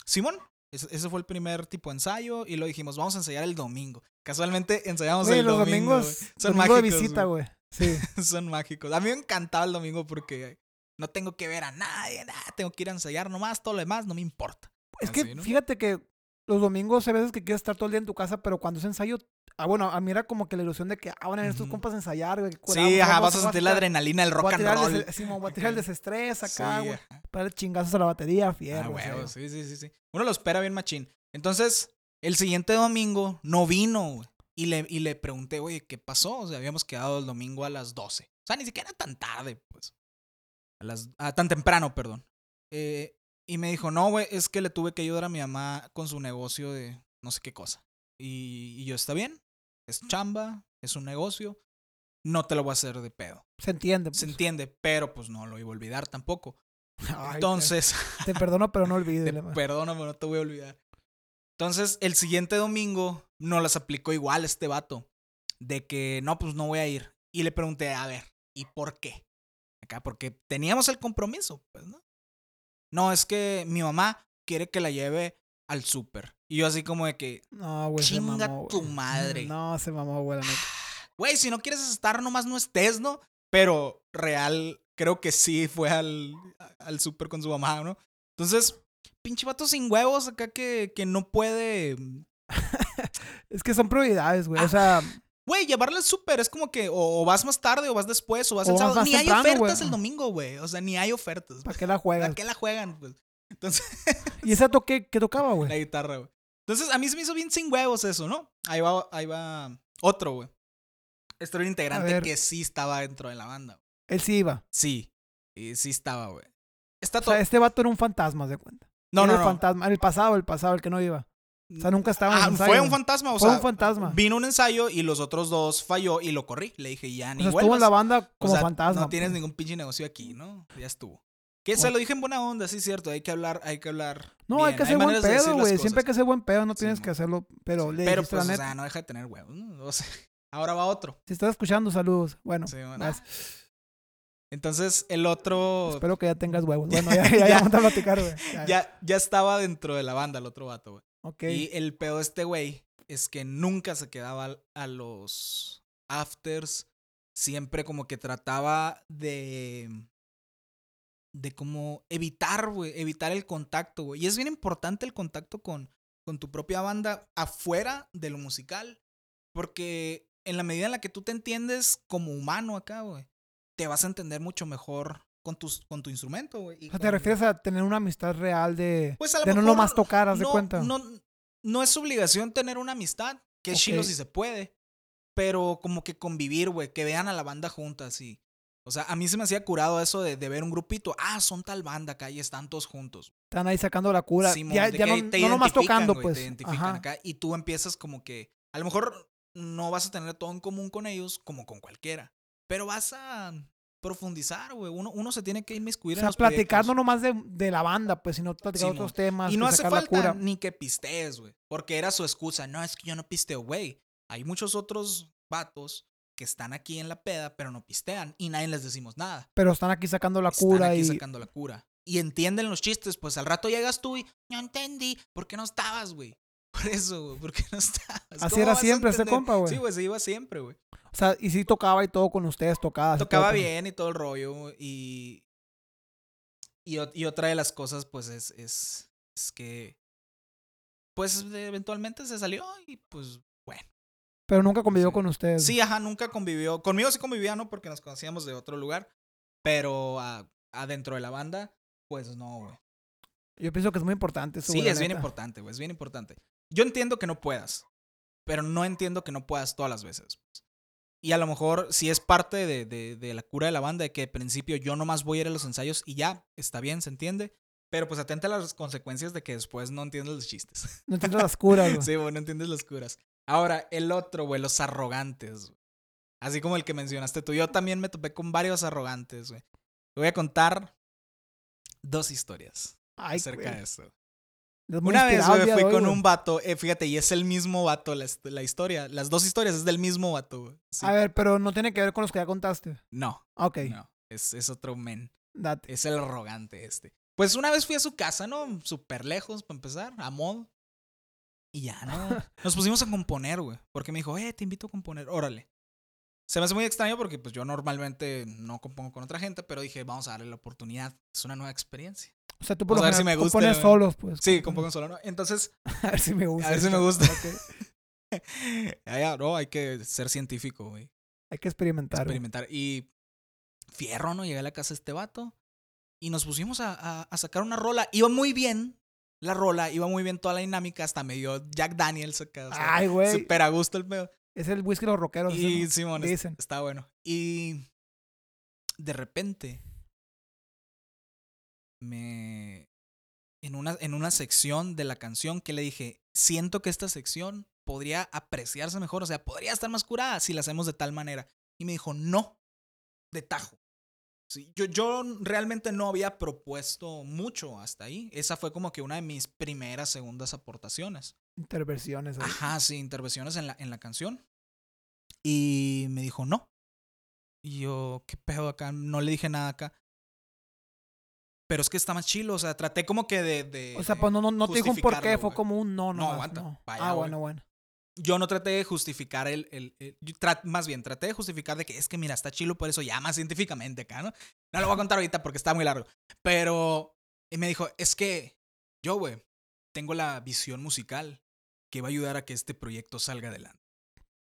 Simón, ese, fue el primer tipo de ensayo y lo dijimos, vamos a ensayar el domingo. Casualmente ensayamos
Güey,
el
los
domingo.
domingos.
Son
domingo de
mágicos,
visita,
güey.
güey. Sí. [LAUGHS]
Son mágicos. A mí me encantaba el domingo porque no tengo que ver a nadie, nada, tengo que ir a ensayar nomás, todo lo demás no me importa.
Es que fíjate que los domingos hay veces que quieres estar todo el día en tu casa, pero cuando es ensayo, ah, bueno, a mí era como que la ilusión de que, ah, van a tus
Ujú.
compas a ensayar, güey.
Sí, ajá, vas a sentir la adrenalina del
voy
rock
a
and
el
roll.
sí, voy a tirar el [LAUGHS] desestrés acá, güey. Para el chingazos a la batería,
Ah,
fierro. en
huevo, sí, sí, sí, sí. Uno lo espera bien machín. Entonces, el siguiente domingo no vino, güey. Y le, y le pregunté, oye, ¿qué pasó? O sea, habíamos quedado el domingo a las 12. O sea, ni siquiera tan tarde, pues. A las, ah, tan temprano, perdón. Eh, y me dijo, no, güey, es que le tuve que ayudar a mi mamá con su negocio de no sé qué cosa. Y, y yo, está bien, es chamba, es un negocio, no te lo voy a hacer de pedo.
Se entiende.
Se
pues.
entiende, pero pues no lo iba a olvidar tampoco. [LAUGHS]
Ay,
Entonces,
Te, te perdono, pero no [LAUGHS]
te
olvides.
perdóname, no te voy a olvidar. Entonces, el siguiente domingo no las aplicó igual este vato. De que, no, pues no voy a ir. Y le pregunté, a ver, ¿y por qué? Acá, porque teníamos el compromiso, pues, ¿no? No, es que mi mamá quiere que la lleve al súper. Y yo así como de que,
No, güey. se
Chinga
mamó,
tu
güey.
madre.
No, se mamó, güey, la neta. [SIGHS]
güey, si no quieres estar, nomás no estés, ¿no? Pero real, creo que sí fue al, al súper con su mamá, ¿no? Entonces, pinche vato sin huevos acá que, que no puede. [LAUGHS]
Es que son prioridades, güey.
Ah,
O sea,
Güey, llevarle al súper es como que o, o vas más tarde o vas después o vas
O
el sábado. Ni hay ofertas el domingo, güey. O sea, ni hay ofertas.
¿para qué la juegas?
¿Para qué la juegan? Pues? Entonces,
¿Y esa toque qué tocaba,
la
güey?
guitarra, güey. Entonces, a mí se me hizo bien sin huevos eso, ¿no? Ahí va, ahí va otro, güey. Este era un integrante que sí estaba dentro de la banda. güey.
Él sí iba.
Sí, y sí estaba, güey. Está
O sea, este vato era un fantasma, de cuenta.
no,
Era
no,
el
no.
fantasma. El pasado, el pasado, el que no iba. O sea, nunca estaba en
Ah,
ensayo.
fue un fantasma, o
Fue
sea,
un fantasma.
vino un ensayo y los otros dos falló y lo corrí. Le dije, ya
O
ni
sea, estuvo en la banda como
o sea,
fantasma.
No tienes
pues.
ningún pinche negocio aquí, ¿no? Ya estuvo. Que se lo dije en buena onda, sí, cierto. Hay que hablar, hay que hablar.
No, hay que hacer buen pedo, güey. Siempre hay que hacer buen pedo, no tienes que hacerlo. Pero le
Pero pues,
la
o sea, no deja de tener huevos. ¿no? O sea, [LAUGHS] ahora va otro.
Si estás escuchando, saludos. Bueno,
Sí, bueno. Entonces, el otro
espero que ya tengas huevos. Bueno, ya, [LAUGHS] ya, ya, vamos a platicar, güey. Ya,
ya, ya estaba dentro de la banda, el otro vato, güey. Y el pedo de este güey es que nunca se quedaba a los afters. Siempre como que trataba de. De como evitar, güey. Evitar el contacto, güey. Y es bien importante el contacto con, con tu propia banda afuera de lo musical. Porque en la medida en la que tú te entiendes como humano acá, güey, te vas a entender mucho mejor con, tus, con tu instrumento, güey.
O sea, te refieres a tener una amistad real de,
pues a lo
de no
mejor
nomás tocar, haz de
no,
cuenta.
No, no es obligación tener una amistad, que es chilo
Ok.
si se puede. Pero como que convivir, güey, que vean a la banda juntas y. O sea, a mí se me hacía curado eso de, de ver un grupito. Ah, son tal banda acá y están todos juntos.
Están ahí sacando la cura.
Simón,
ya no,
te
no nomás tocando, pues.
Te identifican
Ajá.
acá y tú empiezas como que. A lo mejor no vas a tener todo en común con ellos como con cualquiera. Pero vas a profundizar, güey. Uno, uno se tiene que inmiscuir
O
en
sea,
los
no
proyectos.
nomás de, de la banda, pues, sino platicar
Simón.
otros temas.
Y no
que
hace falta
cura.
ni que pistees, güey. Porque era su excusa. No, es que yo no pisteo, güey. Hay muchos otros vatos que están aquí en la peda, pero no pistean. Y nadie les decimos nada.
Pero están aquí sacando la
Están
cura
aquí
y.
sacando la cura. Y entienden los chistes. Pues al rato llegas tú y no entendí. ¿Por qué no estabas, güey? [LAUGHS] Por eso, güey. ¿Por qué no estabas?
Así
¿Cómo
era siempre
entender?
compa, güey.
Sí, güey, se iba siempre, güey.
O sea, y sí tocaba y todo con ustedes, tocaba. todo
Tocaba bien y todo el rollo. Y, y, ot- y otra de las cosas, pues, es, es, es que, pues, eventualmente se salió y, pues, bueno.
Pero nunca convivió
Sí.
con ustedes.
Sí, ajá, nunca convivió. Conmigo sí convivía, ¿no? Porque nos conocíamos de otro lugar. Pero a- adentro de la banda, pues, no, güey.
Yo pienso que es muy importante eso.
Sí, es bien importante, güey, es bien importante. Yo entiendo que no puedas, pero no entiendo que no puedas todas las veces. pues. Y a lo mejor si es parte de, de- de la cura de la banda, de que al principio yo nomás voy a ir a los ensayos y ya, está bien, se entiende. Pero pues atenta a las consecuencias de que después no entiendes los chistes.
No entiendo las curas, güey. [LAUGHS]
sí, güey, no entiendes las curas. Ahora, el otro, güey, los arrogantes. güey. Así como el que mencionaste tú. Yo también me topé con varios arrogantes, güey. Te voy a contar dos historias
Ay,
acerca
güey.
de eso. Una vez, güey, fui
hoy,
con un vato, eh, fíjate, y es el mismo vato la, hist- la historia. Las dos historias es del mismo vato, güey. Sí.
A ver, pero no tiene que ver con los que ya contaste.
No,
Ok,
no, es, es otro men.
date.
Es el arrogante este. Pues una vez fui a su casa, ¿no? Súper lejos, para empezar, a mod. Y ya, ¿no? [LAUGHS] Nos pusimos a componer, güey. Porque me dijo, eh, te invito a componer, órale. Se me hace muy extraño porque pues yo normalmente no compongo con otra gente, pero dije, vamos a darle la oportunidad. Es una nueva experiencia.
O sea, tú por lo
si me gusta,
compones
güey.
solos, pues.
Sí, compongo solo, ¿no? Entonces, [LAUGHS]
A ver si me gusta.
A ver si me gusta.
Ok. [LAUGHS]
ya, ya, no, hay que ser científico, güey.
Hay que experimentar. güey.
experimentar. Y fierro, ¿no? Llegué a la casa de este vato y nos pusimos a, a- a sacar una rola. Iba muy bien la rola, iba muy bien toda la dinámica, hasta me dio Jack Daniels acá. o sea,
Ay, güey.
Súper a gusto el pedo.
Es el whisky de los rockeros.
Y. Simón,
Dicen.
está bueno. Y de repente me... En una, en una sección de la canción que le dije, siento que esta sección podría apreciarse mejor, o sea, podría estar más curada si la hacemos de tal manera. Y me dijo, no, de tajo. Sí, yo, yo realmente no había propuesto mucho hasta ahí. Esa fue como que una de mis primeras, segundas aportaciones.
Interversiones. ahí.
Ajá, sí, intervenciones en la, en la canción. Y me dijo, no. Y yo, ¿qué pedo acá? No le dije nada acá. Pero es que está más chilo, o sea, traté como que de... de-
O sea, pues no, no, no te dijo un por qué,
justificarlo,
fue como un no,
No,
no.
aguanta,
No.
vaya,
ah,
güey.
bueno, bueno.
Yo no traté de justificar el... el, el- yo tra- más bien, traté de justificar de que es que, mira, está chilo por eso, ya más científicamente acá, ¿no? No lo voy a contar ahorita porque está muy largo. Pero... Y me dijo, es que yo, güey, tengo la visión musical que va a ayudar a que este proyecto salga adelante.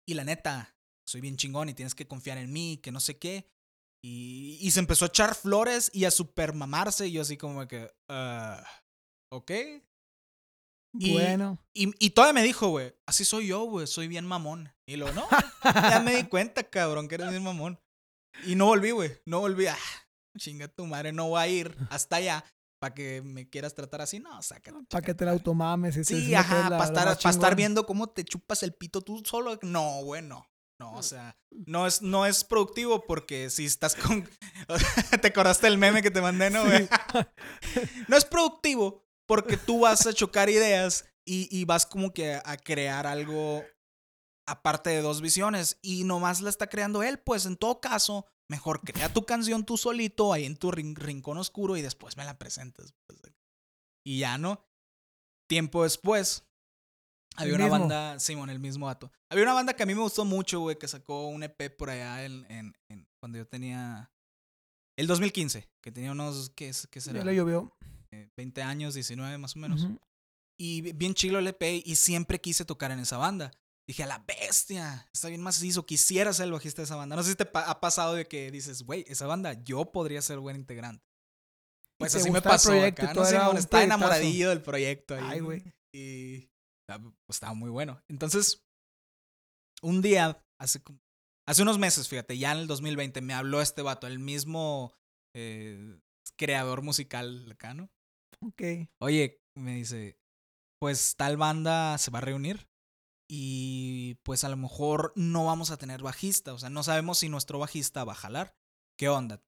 Y la neta, soy bien chingón y tienes que confiar en mí, que no sé qué. Y, y se empezó a echar flores y a super mamarse. Y yo así como que, ah, ok. Y-
Bueno.
Y, y todavía me dijo, güey, así soy yo, güey, soy bien mamón. Y lo, no, ya me di [LAUGHS] cuenta, cabrón, que eres bien mamón. Y no volví, güey, no volví. Ah, chinga tu madre, no voy a ir hasta allá para que me quieras tratar así. No, sácate.
Para que te la automames.
Sí,
que
ajá, para estar, pa' estar viendo cómo te chupas el pito tú solo. No, güey, no. No, o sea, no es, no es productivo porque si estás con... [LAUGHS] te acordaste del meme que te mandé, ¿no, güey? [LAUGHS] no es productivo porque tú vas a chocar ideas y, y vas como que a crear algo aparte de dos visiones y nomás la está creando él, pues en todo caso, mejor crea tu canción tú solito ahí en tu rin- rincón oscuro y después me la presentas. pues. Y ya no. Tiempo después, había una
mismo.
banda, Simón, el mismo vato. Había una banda que a mí me gustó mucho, güey, que sacó un EP por allá en, en- en- cuando yo tenía... El 2015, que tenía unos, ¿qué, qué será?
Ya le llovió.
Eh, 20 años, 19 más o menos.
Ujú.
Y bi- bien chilo el EP y siempre quise tocar en esa banda. Dije, a la bestia, está bien macizo, quisiera ser el bajista de esa banda. No sé si te pa- ha pasado de que dices, güey, esa banda, yo podría ser buen integrante. Pues así me pasó
y
acá, no sé,
proyectazo.
enamoradillo del proyecto ahí.
Ay, güey.
Y estaba muy bueno. Entonces, un día, hace, hace unos meses, fíjate, ya en el 2020, me habló este vato, el mismo eh, creador musical acá, ¿no?
Ok.
Oye, me dice, pues tal banda se va a reunir y pues a lo mejor no vamos a tener bajista, o sea, no sabemos si nuestro bajista va a jalar. ¿Qué onda?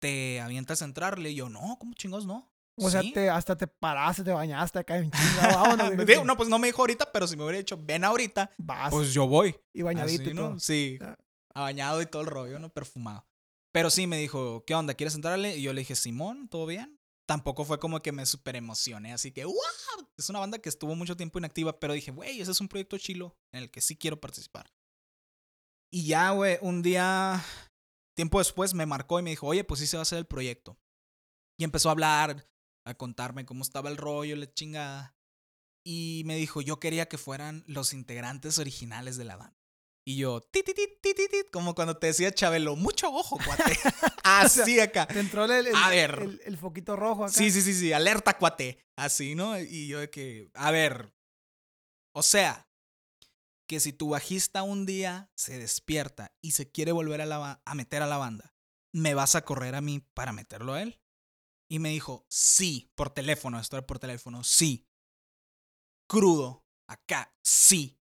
¿Te avientas a entrarle? Y yo, no, ¿cómo chingos no?
O sea,
Sí.
te, hasta te paraste, te bañaste acá en chinga. [LAUGHS]
No, pues no me dijo ahorita, pero si me hubiera dicho, ven ahorita,
Vas.
pues yo voy.
y bañadito
Así,
y
¿no?
todo.
Sí,
Ah.
bañado y todo el rollo, ¿no? Perfumado. Pero sí me dijo, ¿qué onda? ¿Quieres entrarle? Y yo le dije, Simón, ¿todo bien? Tampoco fue como que me super emocioné, así que, ¡wow! Es una banda que estuvo mucho tiempo inactiva, pero dije, güey, ese es un proyecto chilo en el que sí quiero participar. Y ya, güey, un día, tiempo después, me marcó y me dijo, oye, pues sí se va a hacer el proyecto. Y empezó a hablar, a contarme cómo estaba el rollo, la chingada. Y me dijo, yo quería que fueran los integrantes originales de la banda. Y yo, ti, ti, ti, ti, ti, ti, como cuando te decía Chabelo, mucho ojo, cuate. [LAUGHS] [LAUGHS] Así acá.
Te entró el, el-
A ver.
el- el foquito rojo acá.
Sí, sí, sí, sí, alerta, cuate. Así, ¿no? Y yo de que, a ver, o sea, que si tu bajista un día se despierta y se quiere volver a, la ba- a meter a la banda, ¿me vas a correr a mí para meterlo a él? Y me dijo, sí, por teléfono, esto era por teléfono, sí. Crudo, acá, sí.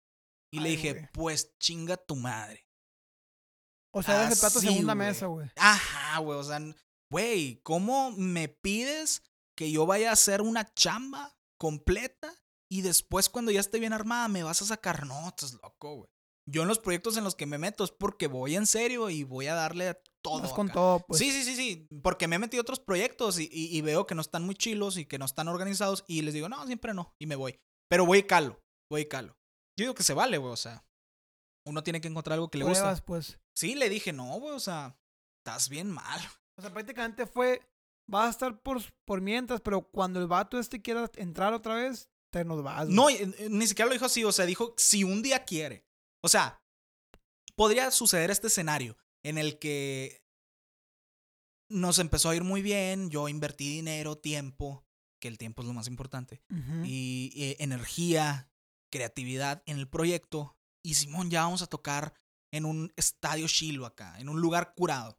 Y le dije,
güey.
pues chinga tu madre.
O sea, eres el plato segunda
güey.
mesa, güey.
Ajá, güey. O sea, güey, ¿cómo me pides que yo vaya a hacer una chamba completa y después cuando ya esté bien armada me vas a sacar? No, estás loco, güey. Yo en los proyectos en los que me meto es porque voy en serio y voy a darle a todo.
Vas con todo, pues.
Sí, sí, sí, sí. Porque me he metido a otros proyectos y, y- y veo que no están muy chilos y que no están organizados y les digo, no, siempre no. Y me voy. Pero voy y calo, voy y calo. Yo digo que se vale, güey. O sea, uno tiene que encontrar algo que le gusta.
Pruebas, pues.
Sí, le dije, no, güey, o sea, estás bien mal. [LAUGHS]
O sea, prácticamente fue, vas a estar por, por mientras, pero cuando el vato este quiera entrar otra vez, te nos vas. güey.
No, eh, ni siquiera lo dijo así, o sea, dijo si un día quiere. O sea, podría suceder este escenario en el que nos empezó a ir muy bien, yo invertí dinero, tiempo, que el tiempo es lo más importante, y eh, energía, creatividad en el proyecto. Y Simón, ya vamos a tocar en un estadio chilo acá, en un lugar curado.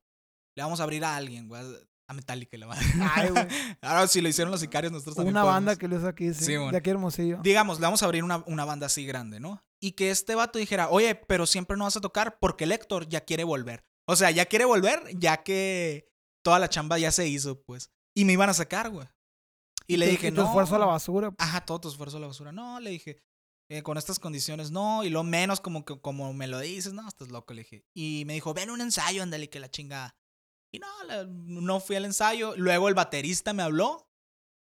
Le vamos a abrir a alguien, güey, a Metallica madre.
Ay, güey. [LAUGHS]
Ahora, si lo hicieron los sicarios, nosotros también
Una banda que lo hizo aquí, sí.
Sí, bueno.
de aquí Hermosillo.
Digamos, le vamos a abrir una, una banda así grande, ¿no? Y que este vato dijera, oye, pero siempre no vas a tocar porque el Héctor ya quiere volver. O sea, ya quiere volver ya que toda la chamba ya se hizo, pues. Y me iban a sacar, güey. Y le
tu-
dije,
tu
no.
esfuerzo a la basura.
Ajá, todo tu esfuerzo a la basura. No, le dije, eh, con estas condiciones no. Y lo menos como, que, como me lo dices, no, estás loco, le dije. Y me dijo, ven un ensayo, ándale, que la chingada. Y no, la- no fui al ensayo. Luego el baterista me habló.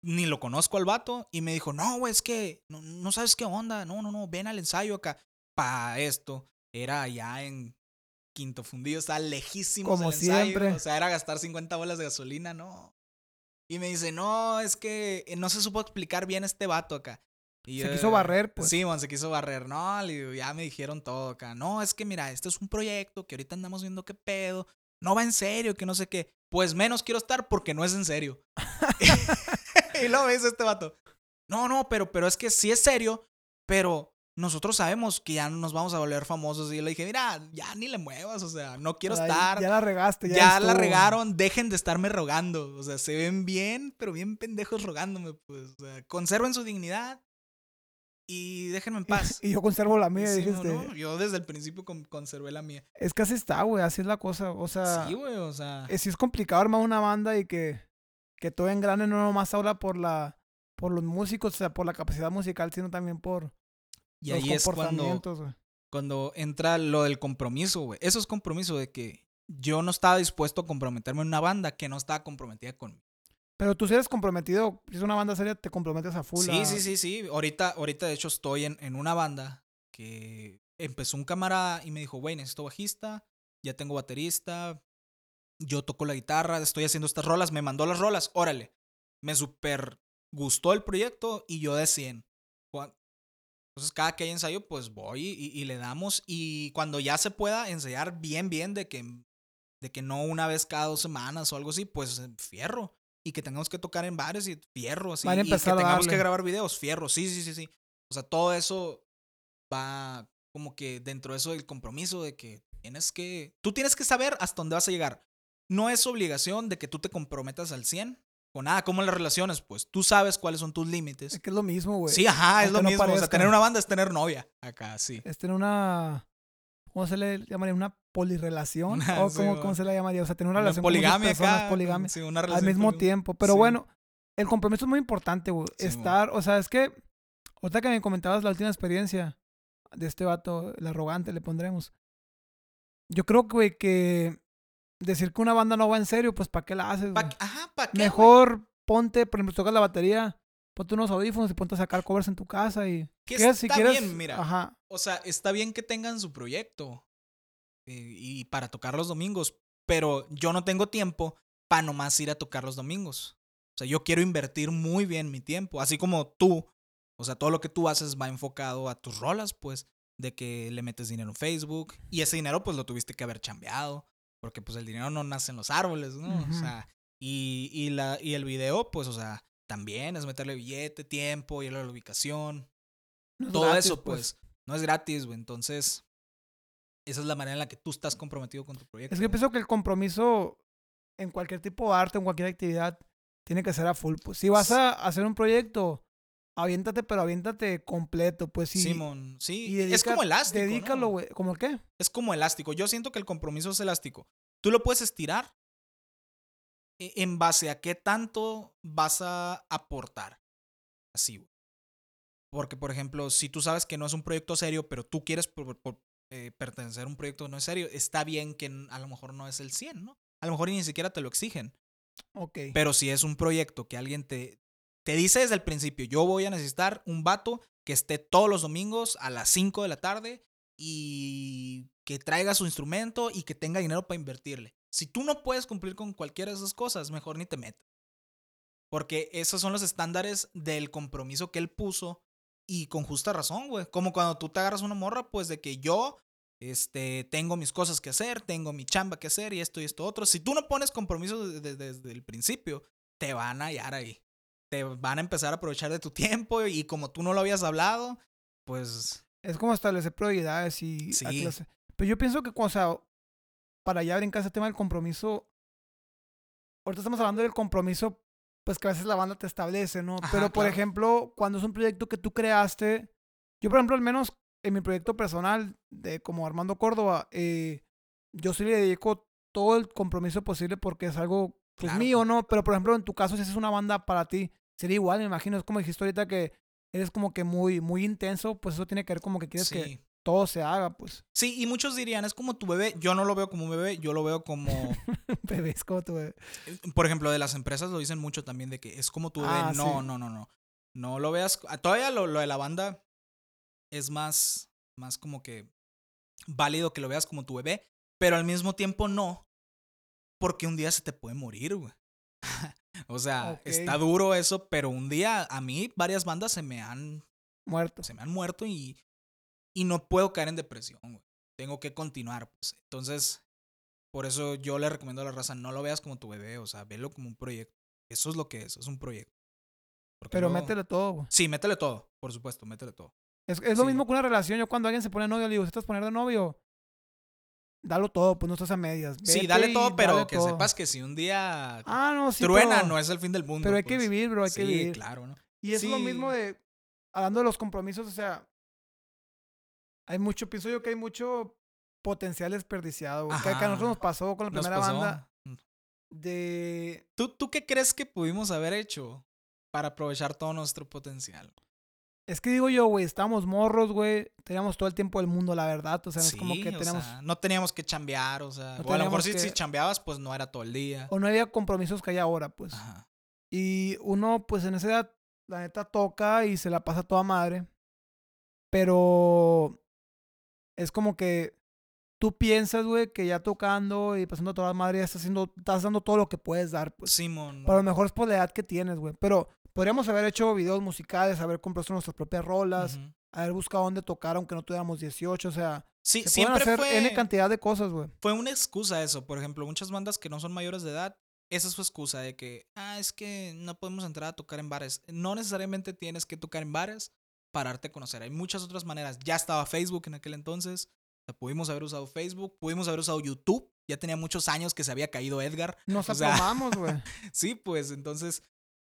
Ni lo conozco al vato. Y me dijo, no, güey, es que no, no sabes qué onda. No, no, no, ven al ensayo acá. Pa' esto. Era allá en Quinto Fundido, estaba lejísimo
Como
el ensayo.
siempre.
O sea, era gastar 50 bolas de gasolina, no. Y me dice, no, es que eh, no se supo explicar bien este vato acá. Y
Se
yo,
quiso barrer, pues.
Sí, man, se quiso barrer. No, le digo, ya me dijeron todo acá. No, es que mira, este es un proyecto que ahorita andamos viendo qué pedo. No va en serio, que no sé qué. Pues menos quiero estar porque no es en serio. [LAUGHS] y luego me dice este vato. No, no, pero, pero es que sí es serio, pero nosotros sabemos que ya nos vamos a volver famosos. Y yo le dije, mira, ya ni le muevas, o sea, no quiero estar.
Ya la regaste. Ya,
Ya la regaron, dejen de estarme rogando. O sea, se ven bien, pero bien pendejos rogándome, pues. O sea, conserven su dignidad y déjenme en [LAUGHS] paz.
Y yo conservo la mía,
Sí,
dijiste.
no, no, Yo desde el principio con- conservé la mía.
Es que así está, güey. Así es la cosa. O sea,
sí, güey, o sea.
es, sí es complicado armar una banda y que, que todo engrane no nomás habla por la por los músicos, o sea, por la capacidad musical, sino también por
y
los
ahí es cuando, cuando entra lo del compromiso, güey. Eso es compromiso de que yo no estaba dispuesto a comprometerme en una banda que no estaba comprometida conmigo.
Pero tú si eres comprometido, si es una banda seria, te comprometes a full.
Sí,
a-
sí, sí, sí. Ahorita, ahorita de hecho estoy en, en una banda que empezó un camarada y me dijo, güey, necesito bajista, ya tengo baterista, yo toco la guitarra, estoy haciendo estas rolas, me mandó las rolas, órale. Me super gustó el proyecto y yo de 100. Entonces cada que hay ensayo, pues voy y, y le damos y cuando ya se pueda ensayar bien, bien, de que, de que no una vez cada dos semanas o algo así, pues fierro. Y que tengamos que tocar en bares y fierro, así.
Van a
y que tengamos que grabar videos, fierro, sí, sí, sí, sí. O sea, todo eso va como que dentro de eso del compromiso de que tienes que, tú tienes que saber hasta dónde vas a llegar. No es obligación de que tú te comprometas al 100 con nada, como en las relaciones, pues tú sabes cuáles son tus límites.
Es que es lo mismo, güey.
Sí, ajá, es
aunque
lo
no
mismo. O sea,
parezca.
tener una banda es tener novia. Acá, sí.
Es tener una. ¿Cómo se le llamaría? ¿Una polirrelación?
Una- [LAUGHS]
¿O
sí,
cómo, se le llamaría? O sea, tener una
Una
relación con
poligamia
personas,
acá.
poligamia,
Sí, una
al
relación
mismo
poligamia.
tiempo. Pero
Sí.
bueno, el compromiso es muy importante, güey.
Sí,
Estar, o sea, es que. Ahorita que me comentabas la última experiencia de este vato, el arrogante, le pondremos. Yo creo, güey, que decir que una banda no va en serio, pues ¿para qué la haces?
Pa- ajá, ¿para qué?
Mejor ponte, por ejemplo, tocas la batería, ponte unos audífonos y ponte a sacar covers en tu casa y.
Que
¿qué?
está bien, mira.
Ajá.
O sea, está bien que tengan su proyecto. eh, y para tocar los domingos, pero yo no tengo tiempo para nomás ir a tocar los domingos. O sea, yo quiero invertir muy bien mi tiempo, así como tú. O sea, todo lo que tú haces va enfocado a tus rolas, pues, de que le metes dinero en Facebook y ese dinero pues lo tuviste que haber chambeado, porque pues el dinero no nace en los árboles, ¿no? O sea, y, y, la, y el video, pues, o sea, también es meterle billete, tiempo, ir a la ubicación,
No es
todo
gratis,
eso, pues, no es gratis, güey. Entonces, esa es la manera en la que tú estás comprometido con tu proyecto.
Es que
güey.
pienso que el compromiso en cualquier tipo de arte, en cualquier actividad, tiene que ser a full. Pues si vas a hacer un proyecto, aviéntate, pero aviéntate completo. Pues sí.
Simón, sí,
y
es como elástico.
Dedícalo,
¿no?
güey. ¿Cómo qué?
Es como elástico. Yo siento que el compromiso es elástico. Tú lo puedes estirar e- en base a qué tanto vas a aportar. Así, güey. Porque, por ejemplo, si tú sabes que no es un proyecto serio, pero tú quieres por- por- eh, pertenecer a un proyecto que no es serio, está bien que a lo mejor no es el 100, ¿no? A lo mejor ni siquiera te lo exigen.
Ok.
Pero si es un proyecto que alguien te, te dice desde el principio, yo voy a necesitar un vato que esté todos los domingos a las 5 de la tarde y que traiga su instrumento y que tenga dinero para invertirle. Si tú no puedes cumplir con cualquiera de esas cosas, mejor ni te metas. Porque esos son los estándares del compromiso que él puso y con justa razón, güey. Como cuando tú te agarras una morra, pues de que yo este, tengo mis cosas que hacer, tengo mi chamba que hacer y esto y esto otro. Si tú no pones compromiso desde, desde el principio, te van a hallar ahí. Te van a empezar a aprovechar de tu tiempo y como tú no lo habías hablado, pues
Es como establecer prioridades y...
Sí.
Pero yo pienso que, o sea, para ya brincar ese tema del compromiso, ahorita estamos hablando del compromiso, pues que a veces la banda te establece, ¿no?
Ajá,
Pero, por
claro.
ejemplo, cuando es un proyecto que tú creaste, yo, por ejemplo, al menos en mi proyecto personal, de como Armando Córdoba, eh, yo sí le dedico todo el compromiso posible porque es algo pues,
Claro.
mío, ¿no? Pero, por ejemplo, en tu caso, si es una banda para ti, sería igual, me imagino. Es como dijiste ahorita que eres como que muy, muy intenso, pues eso tiene que ver como que quieres que todo se haga, pues.
Sí, y muchos dirían, es como tu bebé. Yo no lo veo como un bebé, yo lo veo como, [LAUGHS]
Bebé, es como tu bebé.
por ejemplo, de las empresas lo dicen mucho también de que es como tu bebé.
Ah,
no,
sí.
no, no, no. No lo veas. ah, Todavía lo, lo de la banda es más, más como que válido que lo veas como tu bebé, pero al mismo tiempo no, porque un día se te puede morir, güey. O sea, está duro eso, pero un día a mí varias bandas se me han
Muerto.
se me han muerto y, y no puedo caer en depresión, güey. Tengo que continuar, pues. Entonces, por eso yo le recomiendo a la raza, no lo veas como tu bebé, o sea, velo como un proyecto. Eso es lo que es, es un proyecto. Porque
Pero
luego-
métele todo, güey.
Sí, métele todo, por supuesto, métele todo.
Es, es lo
Sí.
mismo que una relación. Yo cuando alguien se pone novio, le digo, estás poner de novio, dalo todo, pues no estás a medias.
sí, dale todo, pero
dale
que
todo.
sepas que si un día
Ah, no, sí.
truena,
pero,
no es el fin del mundo.
pero hay que
pues.
vivir, bro, hay
sí,
que vivir.
claro, ¿no?
Y es lo mismo de, hablando de los compromisos, o sea, hay mucho, pienso yo que hay mucho potencial desperdiciado, güey. Que, a nosotros nos pasó con la primera banda de...
¿Tú, ¿Tú qué crees que pudimos haber hecho para aprovechar todo nuestro potencial?
Es que digo yo, güey, estábamos morros, güey, teníamos todo el tiempo del mundo, la verdad, o sea, no es como
Sí,
que
o
teníamos...
sea, no teníamos que chambear, o sea,
No
o a lo mejor
teníamos
si,
que-
si chambeabas, pues no era todo el día.
O no había compromisos que hay ahora, pues.
Ajá.
Y uno, pues en esa edad, la neta toca y se la pasa toda madre. Pero es como que tú piensas, güey, que ya tocando y pasando toda madre, ya estás haciendo, estás dando todo lo que puedes dar, pues.
Simón.
Pero a lo mejor es por la edad que tienes, güey. Pero podríamos haber hecho videos musicales, haber comprado nuestras propias rolas, haber buscado dónde tocar aunque no tuviéramos 18, o sea,
Sí,
se
siempre
hacer
fue,
N cantidad de cosas, güey.
fue una excusa eso. Por ejemplo, muchas bandas que no son mayores de edad, esa es su excusa de que, ah, es que no podemos entrar a tocar en bares. No necesariamente tienes que tocar en bares para darte a conocer. Hay muchas otras maneras. Ya estaba Facebook en aquel entonces. O sea, pudimos haber usado Facebook, pudimos haber usado YouTube. Ya tenía muchos años que se había caído Edgar.
Nos
O sea,
güey. [LAUGHS]
Sí, pues entonces,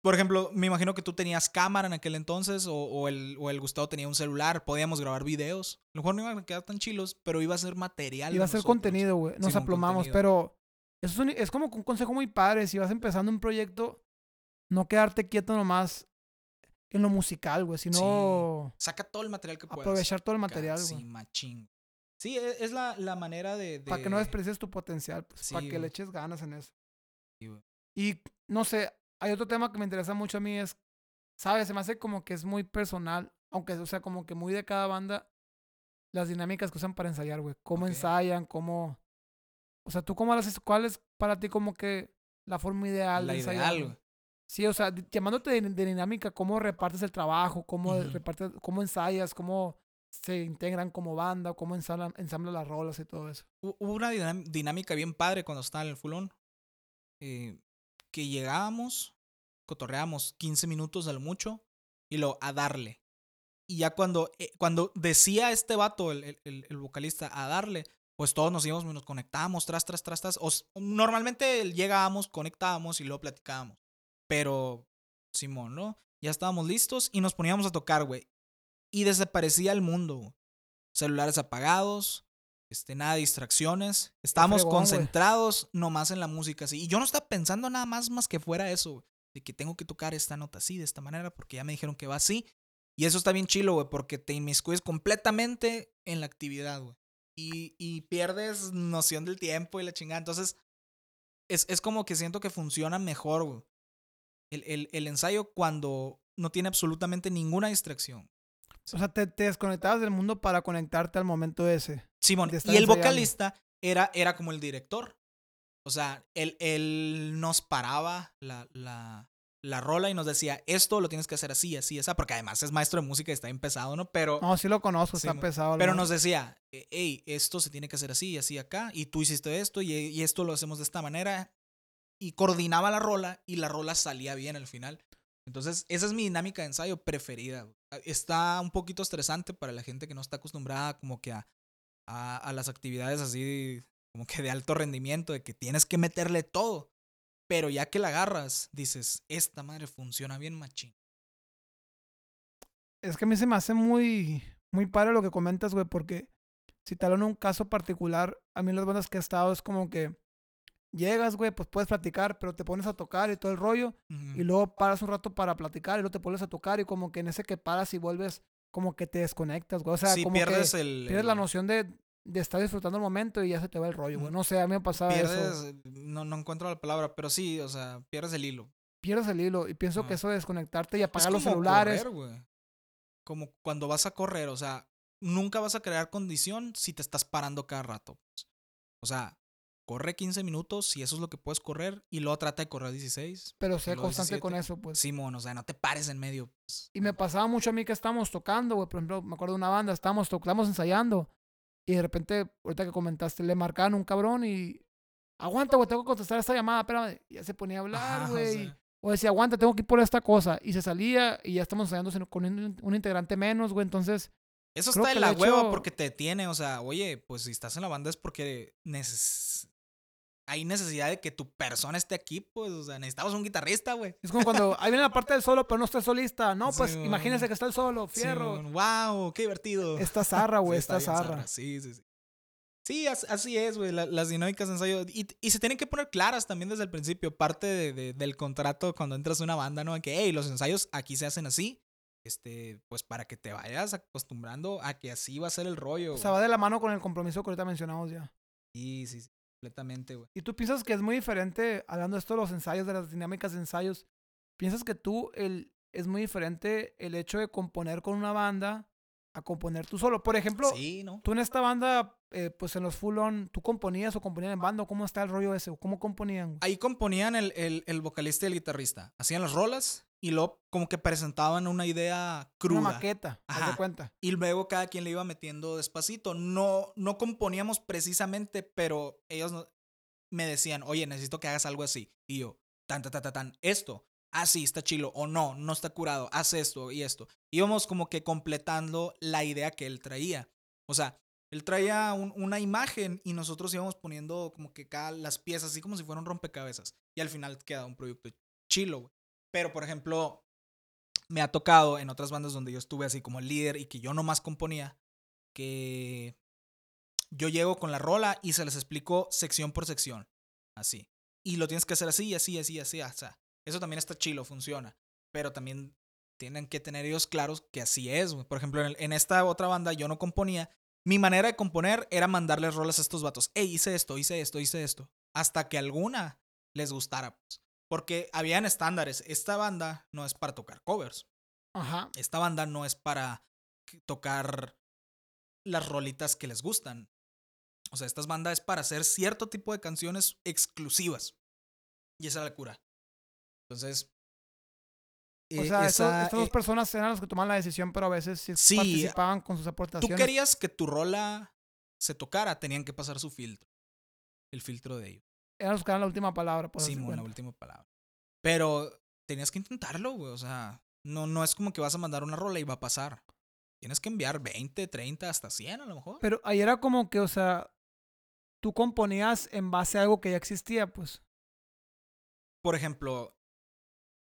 por ejemplo, me imagino que tú tenías cámara en aquel entonces o, o el, o el Gustavo tenía un celular, podíamos grabar videos. A lo mejor no iban a quedar tan chilos, pero iba a ser material.
Iba
de
a ser
nosotros.
contenido, güey. Nos aplomamos,
contenido.
pero eso es, un- es como un consejo muy padre. Si vas empezando un proyecto, no quedarte quieto nomás en lo musical, güey, sino
Saca todo el material que puedas.
aprovechar todo el material,
Sí,
güey.
machín. Sí, e- es la, la manera de,
Para que no
de-
desprecies tu potencial, pues, para
Sí,
que le eches ganas en eso.
Sí, güey.
Y no sé, hay otro tema que me interesa mucho a mí, es, ¿sabes? Se me hace como que es muy personal, aunque, o sea, como que muy de cada banda. las dinámicas que usan para ensayar, güey. Cómo ensayan, cómo... O sea, ¿tú cómo lo haces? ¿Cuál es para ti como que la forma ideal
La
de ensayar?
ideal,
güey? Sí, o sea, llamándote de, de dinámica, cómo repartes el trabajo, cómo repartes, cómo ensayas, cómo se integran como banda, cómo ensamblan, ensamblan las rolas y todo eso.
Hu- Hubo una dinámica bien padre cuando estaba en el fulón. eh, llegábamos, cotorreábamos 15 minutos al mucho y lo a darle. Y ya cuando, eh, cuando decía este vato, el, el- el- vocalista, a darle, pues todos nos íbamos nos conectábamos, tras, tras, tras, tras. Normalmente llegábamos, conectábamos y luego platicábamos. Pero, Simón, ¿no? Ya estábamos listos y nos poníamos a tocar, güey. Y desaparecía el mundo. Celulares apagados, este, nada de distracciones. Estábamos
fregón, güey.
concentrados nomás en la música, así. Y yo no estaba pensando nada más más que fuera eso. De que tengo que tocar esta nota así, de esta manera, porque ya me dijeron que va así. Y eso está bien chilo, güey, porque te inmiscuyes completamente en la actividad, güey. Y, y pierdes noción del tiempo y la chingada. Entonces, es, es como que siento que funciona mejor, güey. El, el, el ensayo cuando no tiene absolutamente ninguna distracción.
O sea, te, te desconectabas del mundo para conectarte al momento ese.
Simón, y el
ensayando.
vocalista era, era como el director. O sea, él, él nos paraba la, la, la rola y nos decía, esto lo tienes que hacer así, así, esa, porque además es maestro de música y está bien pesado, ¿no? Pero,
No, sí lo conozco, está
mo-
pesado.
pero nos decía, hey, esto se tiene que hacer así, así acá, y tú hiciste esto, y, y esto lo hacemos de esta manera, y coordinaba la rola, y la rola salía bien al final. Entonces, esa es mi dinámica de ensayo preferida. güey. Está un poquito estresante para la gente que no está acostumbrada como que a, a, a las actividades así, como que de alto rendimiento, de que tienes que meterle todo. Pero ya que la agarras, dices, esta madre funciona bien machín.
Es que a mí se me hace muy, muy padre lo que comentas, güey, porque si en un caso particular, a mí las bandas que he estado es como que llegas, güey, pues puedes platicar, pero te pones a tocar y todo el rollo, y luego paras un rato para platicar y luego te vuelves a tocar y como que en ese que paras y vuelves, como que te desconectas, güey. O sea,
sí,
como
pierdes
que
el...
pierdes la noción de, de estar disfrutando el momento y ya se te va el rollo, güey. No sé, a mí me pasaba eso.
pierdes, no, no encuentro la palabra, pero sí, o sea, pierdes el hilo.
Pierdes el hilo y pienso que eso de desconectarte y
Es
apagar los
como
celulares.
correr, güey. como cuando vas a correr, o sea, nunca vas a crear condición si te estás parando cada rato. O sea, corre 15 minutos si eso es lo que puedes correr y luego trata de correr 16.
pero sé
luego
constante con
17.
eso, pues.
Simón, o sea, no te pares en medio. pues.
Y me pasaba mucho a mí que estábamos tocando, güey. Por ejemplo, me acuerdo de una banda, estábamos, estábamos ensayando. Y de repente, ahorita que comentaste, le marcaban un cabrón y. Aguanta, güey, tengo que contestar esta llamada, espérame. Ya se ponía a hablar, güey.
sea.
o, decía, aguanta, tengo que ir por esta cosa. Y se salía y ya estamos ensayando con un, un integrante menos, güey. Entonces,
Eso
Creo
está de la hueva
hecho-
porque te detiene. O sea, oye, pues si estás en la banda es porque neces- hay necesidad de que tu persona esté aquí, pues. O sea, necesitamos un guitarrista, güey.
es como cuando ahí viene la parte del solo, pero no está solista. No, pues imagínense que está el solo, fierro.
wow, qué divertido.
Está [LAUGHS] zarra, güey,
Sí,
está zarra.
Sí, sí, sí. Sí, as- así es, güey. la- las dinámicas de ensayo. Y, y se tienen que poner claras también desde el principio. Parte de- de- del contrato cuando entras a una banda, ¿no? Que, hey, los ensayos aquí se hacen así. Este, pues para que te vayas acostumbrando a que así va a ser el rollo.
O sea, va de la mano con el compromiso que ahorita mencionamos ya.
Sí, sí, sí. Completamente, güey.
¿Y tú piensas que es muy diferente, hablando de esto de los ensayos, de las dinámicas de ensayos, piensas que tú el, es muy diferente el hecho de componer con una banda a componer tú solo? Por ejemplo,
Sí, ¿no?
tú en esta banda, eh, pues en los full on, ¿tú componías o componían en banda? ¿O ¿Cómo está el rollo ese? ¿O ¿Cómo componían?
Ahí componían el, el, el vocalista y el guitarrista. Hacían las rolas y luego como que presentaban una idea cruda.
Una maqueta, haz de cuenta.
Y luego cada quien le iba metiendo despacito. No, no componíamos precisamente, pero ellos no- me decían, oye, necesito que hagas algo así. Y yo, tan, tan, tan, tan, tan, esto. Ah, sí, está chilo. O no, no está curado. Haz esto y esto. Íbamos como que completando la idea que él traía. O sea, él traía un- una imagen y nosotros íbamos poniendo como que cada las piezas, así como si fueran rompecabezas. Y al final queda un proyecto chilo, güey. Pero, por ejemplo, me ha tocado en otras bandas donde yo estuve así como líder y que yo nomás componía, que yo llego con la rola y se les explico sección por sección, así. Y lo tienes que hacer así, así, así, así, o eso también está chilo, funciona. Pero también tienen que tener ellos claros que así es. Por ejemplo, en, en esta otra banda yo no componía. Mi manera de componer era mandarles rolas a estos vatos. Hey, hice esto, hice esto, hice esto. Hasta que alguna les gustara, pues. Porque habían estándares. Esta banda no es para tocar covers.
Ajá.
Esta banda no es para tocar las rolitas que les gustan. O sea, estas bandas es para hacer cierto tipo de canciones exclusivas. Y esa es la cura. Entonces.
O
eh,
sea,
esa,
estas dos
eh,
personas eran los que tomaban la decisión, pero a veces sí,
Sí,
participaban con sus
tú
aportaciones.
querías que tu rola se tocara, tenían que pasar su filtro. El filtro de ellos.
Eran los que la última palabra, por
Simón, la última palabra. Pero tenías que intentarlo, güey. O sea, no, no es como que vas a mandar una rola y va a pasar. Tienes que enviar 20, 30, hasta 100 a lo mejor.
Pero ahí era como que, o sea, tú componías en base a algo que ya existía, pues.
Por ejemplo,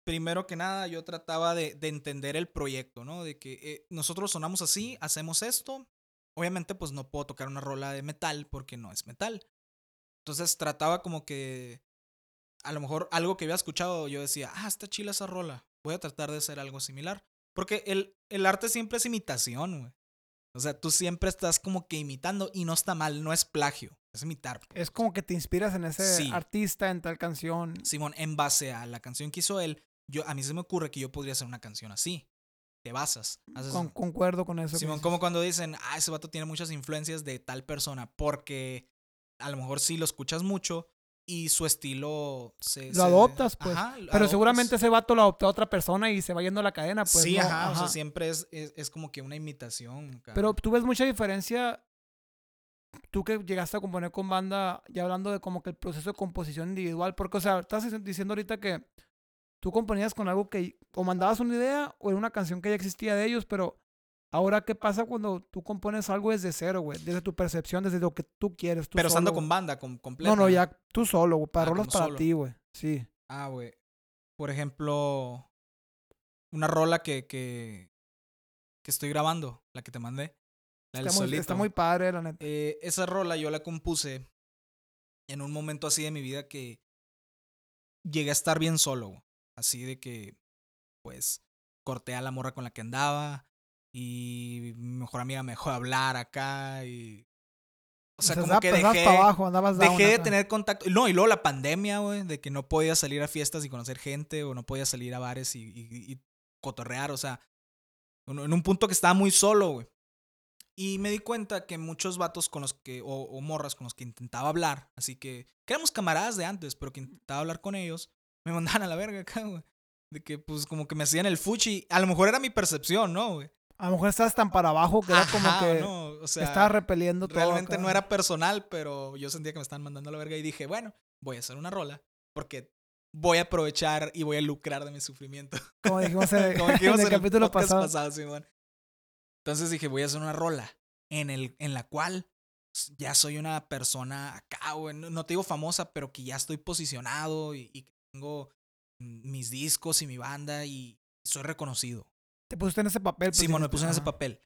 primero que nada, yo trataba de, de entender el proyecto, ¿no? De que eh, nosotros sonamos así, hacemos esto. Obviamente, pues no puedo tocar una rola de metal porque no es metal. Entonces trataba como que a lo mejor algo que había escuchado, yo decía, ah, está chila esa rola. Voy a tratar de hacer algo similar. Porque el, el arte siempre es imitación, güey. O sea, tú siempre estás como que imitando y no está mal, no es plagio, es imitar. pues.
Es como que te inspiras en ese
Sí.
artista, en tal canción.
Simón, en base a la canción que hizo él, yo, a mí se me ocurre que yo podría hacer una canción así. Te basas. haces-
Con- concuerdo con eso.
Simón, como cuando dicen, ah, ese vato tiene muchas influencias de tal persona, porque a lo mejor sí lo escuchas mucho y su estilo se...
Lo
se-
adoptas, pues.
Ajá,
Pero
adoptas.
seguramente ese vato lo adoptó a otra persona y se va yendo a la cadena, pues.
sí,
no,
ajá, o sea, siempre es, es, es como que una imitación.
Pero tú ves mucha diferencia. Tú que llegaste a componer con banda, ya hablando de como que el proceso de composición individual, porque, o sea, estás dic- diciendo ahorita que tú componías con algo que o mandabas una idea o era una canción que ya existía de ellos, pero ahora, ¿qué pasa cuando tú compones algo desde cero, güey? Desde tu percepción, desde lo que tú quieres. Tú
Pero estando
solo,
con banda, con, completa.
No, no, ya tú solo, güey. Para
Ah,
rolas para
solo.
ti, güey. Sí.
Ah, güey. Por ejemplo, una rola que, que, que estoy grabando, la que te mandé. La del
Está muy,
solito.
está muy padre, la neta.
Eh, esa rola yo la compuse en un momento así de mi vida que llegué a estar bien solo. güey. Así de que, pues, corté a la morra con la que andaba y mi mejor amiga me dejó de hablar acá y... O sea, como
andabas-
que
andabas
dejé,
para abajo, andabas down
dejé de tener contacto. No, y luego la pandemia, güey, de que no podía salir a fiestas y conocer gente o no podía salir a bares y, y- y cotorrear. O sea, en en un punto que estaba muy solo, güey. Y me di cuenta que muchos vatos con los que, o, o morras con los que intentaba hablar, así que, que éramos camaradas de antes, pero que intentaba hablar con ellos, me [LAUGHS] mandaban a la verga acá, güey. De que, pues, como que me hacían el fuchi. A lo mejor era mi percepción, ¿no, güey?
A lo mejor estabas tan para abajo que era como que
no, o sea,
estaba repeliendo todo.
realmente
acá.
no era personal, pero yo sentía que me estaban mandando a la verga y dije, bueno, voy a hacer una rola porque voy a aprovechar y voy a lucrar de mi sufrimiento. [LAUGHS]
Como dijimos en, [LAUGHS]
Como dijimos
en el capítulo
podcast
pasado.
Simón. Entonces dije, voy a hacer una rola en, el, en la cual ya soy una persona acá, güey. No, no te digo famosa, pero que ya estoy posicionado y, y tengo mis discos y mi banda y soy reconocido.
Te pusiste en ese papel. pues,
Simón, me puse en ese papel.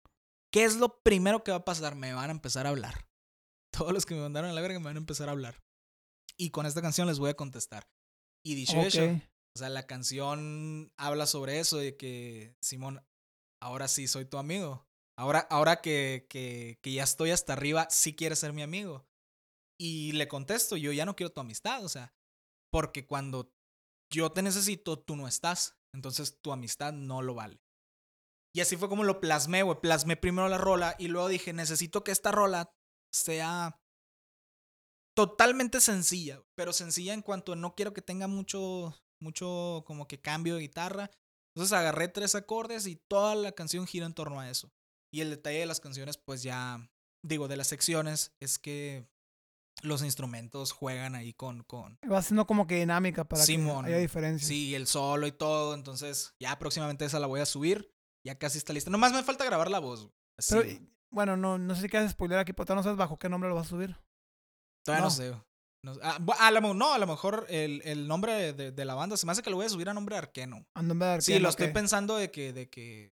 ¿Qué es lo primero que va a pasar? Me van a empezar a hablar. [LAUGHS] Todos los que me mandaron a la verga me van a empezar a hablar. Y con esta canción les voy a contestar. Y dicho eso, o sea, la canción habla sobre eso, de que, Simón, ahora sí soy tu amigo. Ahora, ahora que, que, que ya estoy hasta arriba, sí quieres ser mi amigo. Y le contesto, yo ya no quiero tu amistad, o sea, porque cuando yo te necesito, tú no estás. Entonces tu amistad no lo vale. Y así fue como lo plasmé, güey. Plasmé primero la rola y luego dije, necesito que esta rola sea totalmente sencilla, pero sencilla en cuanto no quiero que tenga mucho, mucho como que cambio de guitarra. Entonces agarré tres acordes y toda la canción gira en torno a eso. Y el detalle de las canciones, pues ya, digo, de las secciones, es que los instrumentos juegan ahí con, con,
Va siendo como que dinámica para que haya diferencia.
Sí, el solo y todo. Entonces, ya próximamente esa la voy a subir. Ya casi está lista. Nomás me falta grabar la voz. Así,
Pero, bueno, no, no sé si quieres spoiler aquí, pero no sabes bajo qué nombre lo vas a subir.
Todavía no,
no.
sé. No, ah, a lo, mo- no, a lo mejor el, el nombre de, de la banda se me hace que lo voy a subir a nombre de Arqueno.
A nombre de
Sí,
Arqueno,
lo estoy pensando de que, de que.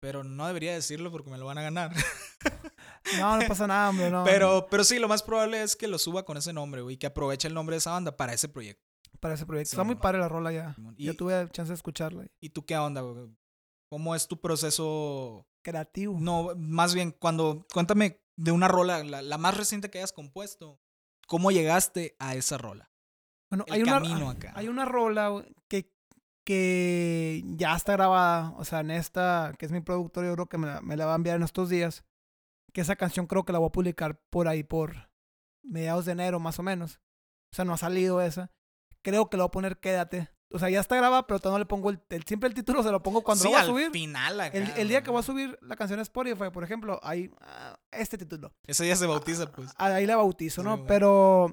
Pero no debería decirlo porque me lo van a ganar. [LAUGHS]
No, no pasa nada, hombre. No,
pero, pero sí, lo más probable es que lo suba con ese nombre, güey. Y que aproveche el nombre de esa banda para ese proyecto.
Para ese proyecto.
Sí,
Está muy padre la rola ya.
Simón.
Yo
Y-
tuve chance de escucharla.
¿Y tú qué onda, güey? ¿Cómo es tu proceso
Creativo.
No, más bien, cuando. Cuéntame de una rola, la, la más reciente que hayas compuesto. ¿Cómo llegaste a esa rola?
Bueno,
el
hay una,
camino acá.
hay una rola que, que ya está grabada. O sea, en esta, que es mi productor, yo creo que me la, me la va a enviar en estos días. que esa canción creo que la voy a publicar por ahí, por mediados de enero más o menos. O sea, no ha salido esa. Creo que le voy a poner Quédate. O sea, ya está grabada, pero todavía no le pongo el, el- siempre el título se lo pongo cuando
sí,
lo voy a
al
subir.
final acá,
El, el día que voy a subir la canción a Spotify, por ejemplo, ahí ah, este título.
Ese día se bautiza, pues.
Ah, Ahí la bautizo, ¿no? Pero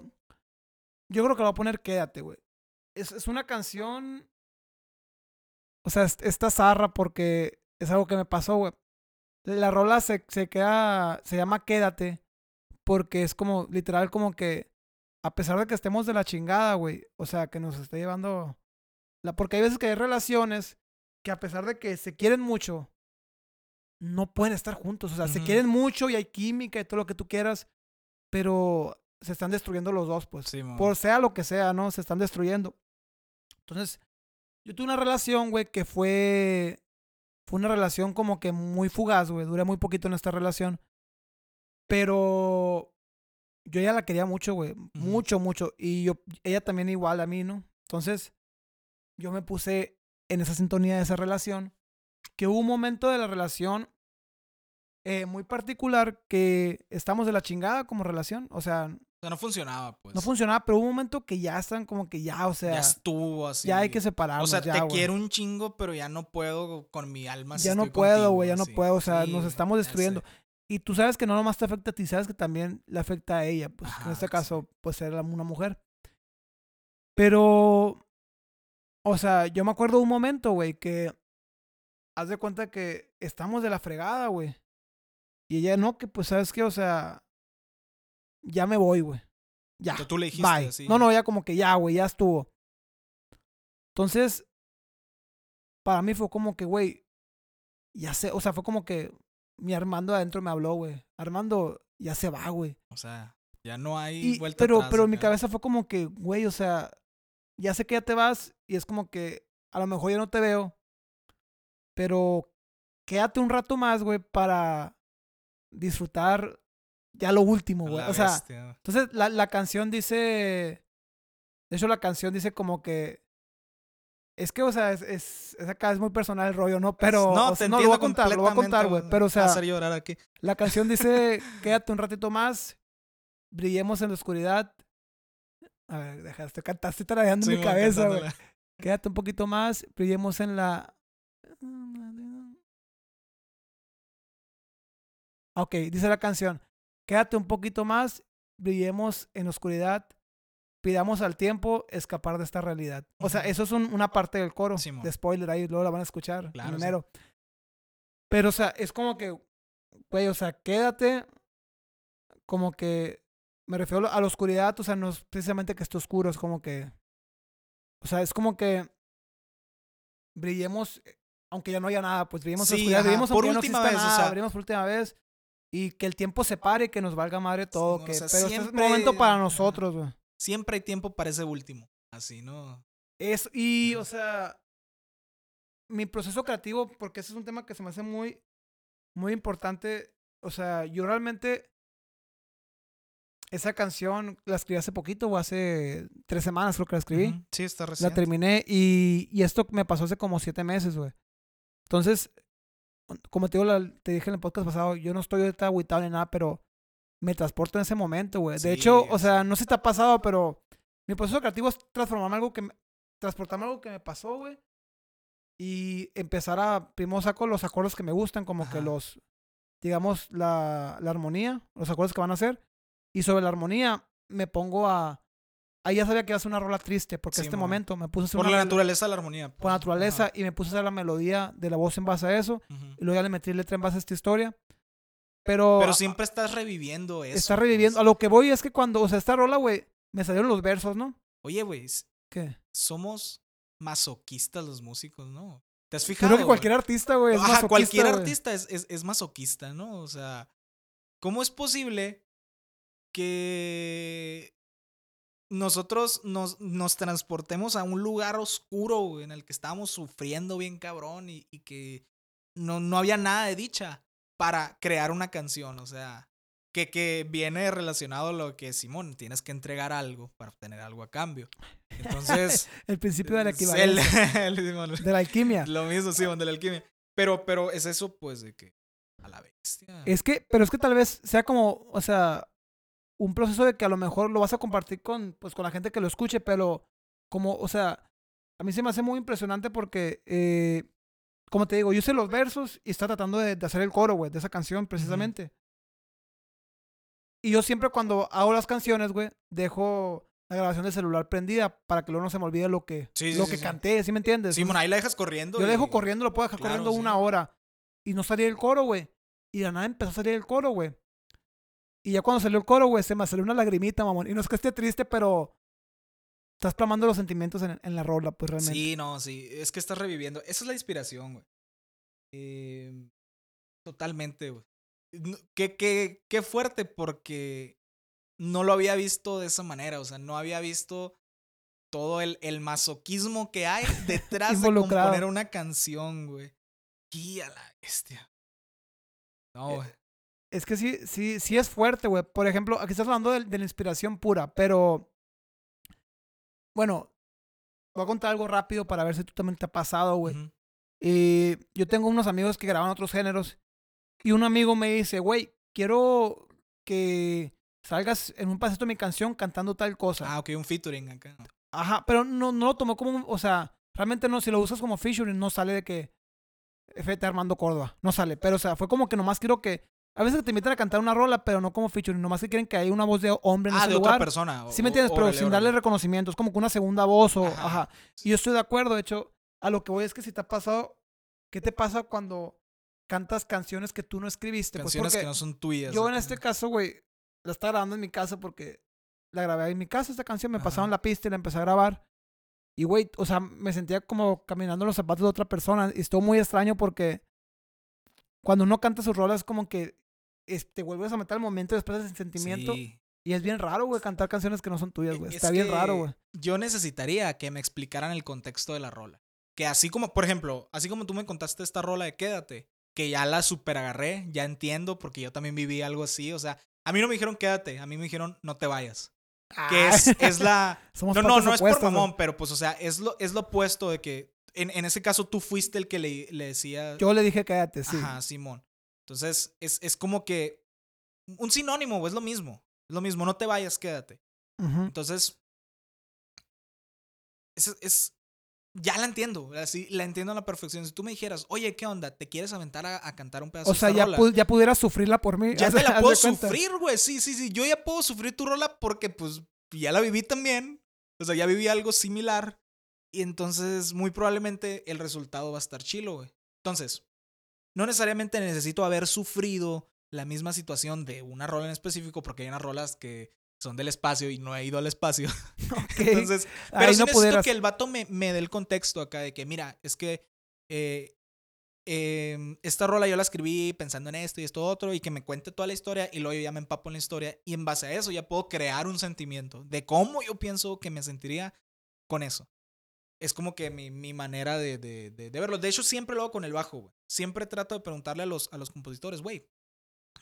yo creo que le voy a poner Quédate, güey. Es, es una canción. O sea, es- está zarra porque es algo que me pasó, güey. La rola se, se queda. Se llama Quédate. Porque es como, literal, como que. A pesar de que estemos de la chingada, güey. O sea, que nos esté llevando. La, porque hay veces que hay relaciones que a pesar de que se quieren mucho, no pueden estar juntos. O sea, se quieren mucho y hay química y todo lo que tú quieras, pero se están destruyendo los dos, pues.
Sí.
Por sea lo que sea, ¿no? Se están destruyendo. Entonces, yo tuve una relación, güey, que fue. Fue una relación como que muy fugaz, güey. Duré muy poquito en esta relación. Pero. Yo ya la quería mucho, güey. Mucho, mucho. Y yo, ella también igual a mí, ¿no? Entonces, yo me puse en esa sintonía de esa relación. Que hubo un momento de la relación eh, muy particular que estamos de la chingada como relación. O sea,
O sea, no funcionaba, pues.
no funcionaba, pero hubo un momento que ya están como que ya, o sea,
ya
ya,
estuvo así.
hay que separarnos.
O sea,
ya,
te
güey.
quiero un chingo, pero ya no puedo con mi alma. si
Ya no
estoy
puedo,
contigo,
güey, ya no
así.
puedo. O sea,
Sí,
nos estamos
ya
destruyendo. Y tú sabes que no nomás te afecta a ti, sabes que también le afecta a ella. Pues en
Ajá,
este
sí.
caso, pues era una mujer. Pero, o sea, yo me acuerdo un momento, güey, que haz de cuenta que estamos de la fregada, güey. Y ella no, que pues, ¿sabes qué? O sea, ya me voy, güey. Ya.
Que tú le dijiste
Bye.
así.
No, no, ya como que ya, güey, ya estuvo. Entonces, para mí fue como que, güey, ya sé, o sea, fue como que mi Armando adentro me habló, güey. Armando, ya se va, güey.
O sea, ya no hay
Y-
vuelta
pero,
atrás
pero en mi cabeza fue como que, güey, o sea, ya sé que ya te vas y es como que a lo mejor ya no te veo, pero quédate un rato más, güey, para disfrutar ya lo último, güey. O sea,
bestia.
entonces la, la canción dice. De hecho, la canción dice como que. Es que, o sea, es, es, es acá, es muy personal el rollo, ¿no? Pero.
no,
o
te
sea, no, lo voy a contar, lo voy a contar, güey. Pero, o sea,
hacer llorar aquí.
la canción dice: Quédate un ratito más, brillemos en la oscuridad. A ver, deja, estoy cantando, estoy tarareando en
Sí,
mi cabeza, güey. Quédate un poquito más, brillemos en la. Ok, dice la canción. Quédate un poquito más, brillemos en oscuridad, pidamos al tiempo escapar de esta realidad. O sea, eso es un- una parte del coro de spoiler ahí, luego la van a escuchar
Claro,
en
sí.
enero. Pero, o sea, es como que, güey, o sea, quédate como que, me refiero a la oscuridad, o sea, no es precisamente que esté oscuro, es como que, o sea, es como que brillemos, eh, aunque ya no haya nada, pues brillemos la
Sí,
oscuridad,
ajá,
brillemos
por
no
última
exista
vez, o
nada,
sea-
brillemos por última vez y que el tiempo se pare, que nos valga madre todo,
o
que,
sea,
pero este es
siempre-
un momento para nosotros, güey.
Siempre hay tiempo para ese último. Así, ¿no?
Eso, y, o sea, mi proceso creativo, porque ese es un tema que se me hace muy, muy importante. O sea, yo realmente esa canción la escribí hace poquito, o hace tres semanas creo que la escribí.
Ujú. Sí, está
La
reciente.
terminé y, y esto me pasó hace como siete meses, güey. Entonces, como te digo, la- te dije en el podcast pasado, yo no estoy ahorita agüitado ni nada, pero me transporto en ese momento, güey. De
Sí,
hecho, o sea, no sé si te ha pasado, pero mi proceso creativo es transformarme algo que me, transportarme algo que me pasó, güey. Y empezar a, primero saco los acordes que me gustan, como que
Ajá.
los, digamos, la, la armonía, los acordes que van a hacer. Y sobre la armonía me pongo a, ahí ya sabía que iba a ser una rola triste, porque en
Sí,
este
mo.
momento me puse a hacer
Por
una
la naturaleza de la armonía.
por
pues.
naturaleza
Ajá.
y me puse a hacer la melodía de la voz en base a eso y luego ya le metí letra en base a esta historia. Pero,
Pero
a-
siempre estás reviviendo eso.
está reviviendo. A
pues.
lo que voy es que cuando, o sea, esta rola, güey, me salieron los versos, ¿no?
Oye, güey,
¿Qué?
somos masoquistas los músicos, ¿no? ¿Te has fijado?
creo que cualquier artista, güey,
Ajá, cualquier artista es, es, es masoquista, ¿no? O sea, ¿cómo es posible que nosotros nos, nos transportemos a un lugar oscuro en el que estábamos sufriendo bien cabrón y, y que no, no había nada de dicha para crear una canción? O sea, que, que viene relacionado a lo que, Simón, tienes que entregar algo para obtener algo a cambio. Entonces... [LAUGHS]
El principio de la
el-
equivalencia. [LAUGHS]
el- Simón,
de la alquimia. [LAUGHS]
lo mismo, sí, de la alquimia. Pero, pero es eso, pues, de que a la bestia.
Es que, pero es que tal vez sea como, o sea, un proceso de que a lo mejor lo vas a compartir con, pues, con la gente que lo escuche, pero como, o sea, a mí se me hace muy impresionante porque, eh, como te digo, yo sé los versos y está tratando de, de hacer el coro, güey, de esa canción precisamente. Y yo siempre cuando hago las canciones, güey, dejo la grabación del celular prendida para que luego no se me olvide lo que,
Sí, sí,
lo
sí,
que
sí.
canté, ¿sí me entiendes?
Simón, ahí la dejas corriendo.
Yo
y-
dejo corriendo, lo puedo dejar
Claro,
corriendo
sí.
una hora. Y no salía el coro, güey. Y de la nada empezó a salir el coro, güey. Y ya cuando salió el coro, güey, se me salió una lagrimita, mamón. Y no es que esté triste, pero estás plamando los sentimientos en, en la rola, pues realmente.
Sí, no, sí. Es que estás reviviendo. Esa es la inspiración, güey. Eh, totalmente, güey. Qué, qué, qué fuerte porque no lo había visto de esa manera. O sea, no había visto todo el, el masoquismo que hay [LAUGHS] detrás de componer una canción, güey. Y a la bestia. No,
Eh,
güey.
Es que sí, sí, sí es fuerte, güey. Por ejemplo, aquí estás hablando de, de la inspiración pura, pero. Bueno, voy a contar algo rápido para ver si tú también te ha pasado, güey. Y yo tengo unos amigos que graban otros géneros. Y un amigo me dice, güey, quiero que salgas en un pasito de mi canción cantando tal cosa.
Ah, ok, un featuring acá.
Ajá, pero no, no lo tomó como un, o sea, realmente no, si lo usas como featuring, no sale de que FT Armando Córdoba, no sale, pero o sea, fue como que nomás quiero que, a veces te invitan a cantar una rola, pero no como featuring, nomás que quieren que haya una voz de hombre en
Ah,
ese
de otra
lugar.
persona.
Sí me
o-
entiendes, pero sin darle reconocimiento, es como que una segunda voz o,
Ajá.
ajá. Y yo estoy de acuerdo, de hecho, a lo que voy es que si te ha pasado, ¿qué te pasa cuando cantas canciones que tú no escribiste? Pues
Canciones que no son tuyas.
yo en este caso, güey, la estaba grabando en mi casa porque la grabé en mi casa esta canción, me
Ajá.
pasaron la pista y la empecé a grabar. Y, güey, o sea, me sentía como caminando en los zapatos de otra persona. Y estuvo muy extraño porque cuando uno canta sus rolas, como que es- te vuelves a meter al momento después del sentimiento.
Sí.
Y es bien raro, güey, cantar canciones que no son tuyas, güey.
Es
Está bien raro, güey.
Yo necesitaría que me explicaran el contexto de la rola. Que así como, por ejemplo, así como tú me contaste esta rola de Quédate, que ya la super agarré, ya entiendo, porque yo también viví algo así. O sea, a mí no me dijeron quédate, a mí me dijeron no te vayas. Que es, es [LAUGHS] la.
Somos
no, no, no es por mamón, pero pues, o sea, es lo, es lo opuesto de que. En, en ese caso tú fuiste el que le, le decía.
Yo le dije quédate, sí.
Ajá, Simón. Entonces, es, es como que. Un sinónimo, es lo mismo. Es lo mismo, no te vayas, quédate. Entonces, es, es- ya la entiendo, así la entiendo a la perfección. Si tú me dijeras, oye, ¿qué onda? ¿Te quieres aventar a, a cantar un pedazo
O sea,
de
ya,
rola?
pu- ya pudieras sufrirla por mí.
Ya [LAUGHS]
haz-
te la puedo sufrir, güey. Sí, sí, sí. Yo ya puedo sufrir tu rola porque, pues, ya la viví también. O sea, ya viví algo similar. Y entonces, muy probablemente, el resultado va a estar chilo, güey. Entonces, no necesariamente necesito haber sufrido la misma situación de una rola en específico, porque hay unas rolas que son del espacio y no he ido al espacio. [LAUGHS] [LAUGHS] Entonces,
Ahí
pero sí
no
necesito
pudieras.
que el vato me, me dé el contexto acá de que, mira, es que eh, em, esta rola yo la escribí pensando en esto y esto otro y que me cuente toda la historia y luego yo ya me empapo en la historia y en base a eso ya puedo crear un sentimiento de cómo yo pienso que me sentiría con eso. Es como que mi, mi manera de, de, de- de verlo. De hecho, siempre lo hago con el bajo, güey. Siempre trato de preguntarle a los, a los compositores, güey,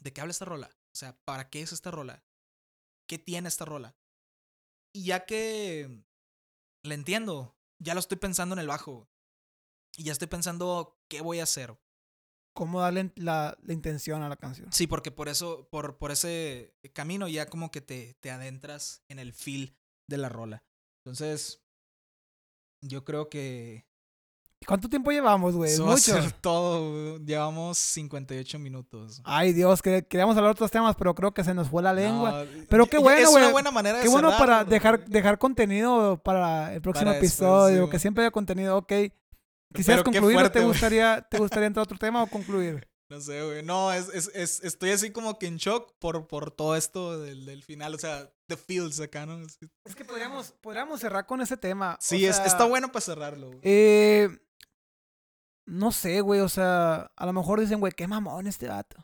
¿de qué habla esta rola? O sea, ¿para qué es esta rola? ¿Qué tiene esta rola? Y ya que le entiendo, ya lo estoy pensando en el bajo. güey. Y ya estoy pensando qué voy a hacer.
Cómo darle la, la intención a la canción.
Sí, porque por eso, por, por ese camino ya como que te, te adentras en el feel de la rola. Entonces, yo creo que
¿Cuánto tiempo llevamos, güey?
Va a
mucho.
ser [LAUGHS] todo. güey. Llevamos 58 minutos.
Ay, Dios, que queríamos hablar de otros temas, pero creo que se nos fue la lengua.
No,
Pero qué bueno,
Es una
güey.
buena manera de
Qué bueno
cerrar,
para
güey.
dejar, dejar contenido para el próximo
Para después,
episodio,
sí,
que
güey.
siempre haya contenido, ok. ¿Quisieras
qué
concluir o te
güey.
gustaría, te [LAUGHS] gustaría entrar a otro tema o concluir?
No sé, güey. No, es, es, es- estoy así como que en shock por, por todo esto del, del final. O sea, the feels acá, ¿no?
Es que podríamos, podríamos cerrar con ese tema. o
Sí, es, está bueno para cerrarlo, güey.
Eh, no sé, güey, o sea, a lo mejor dicen, güey, qué mamón este vato.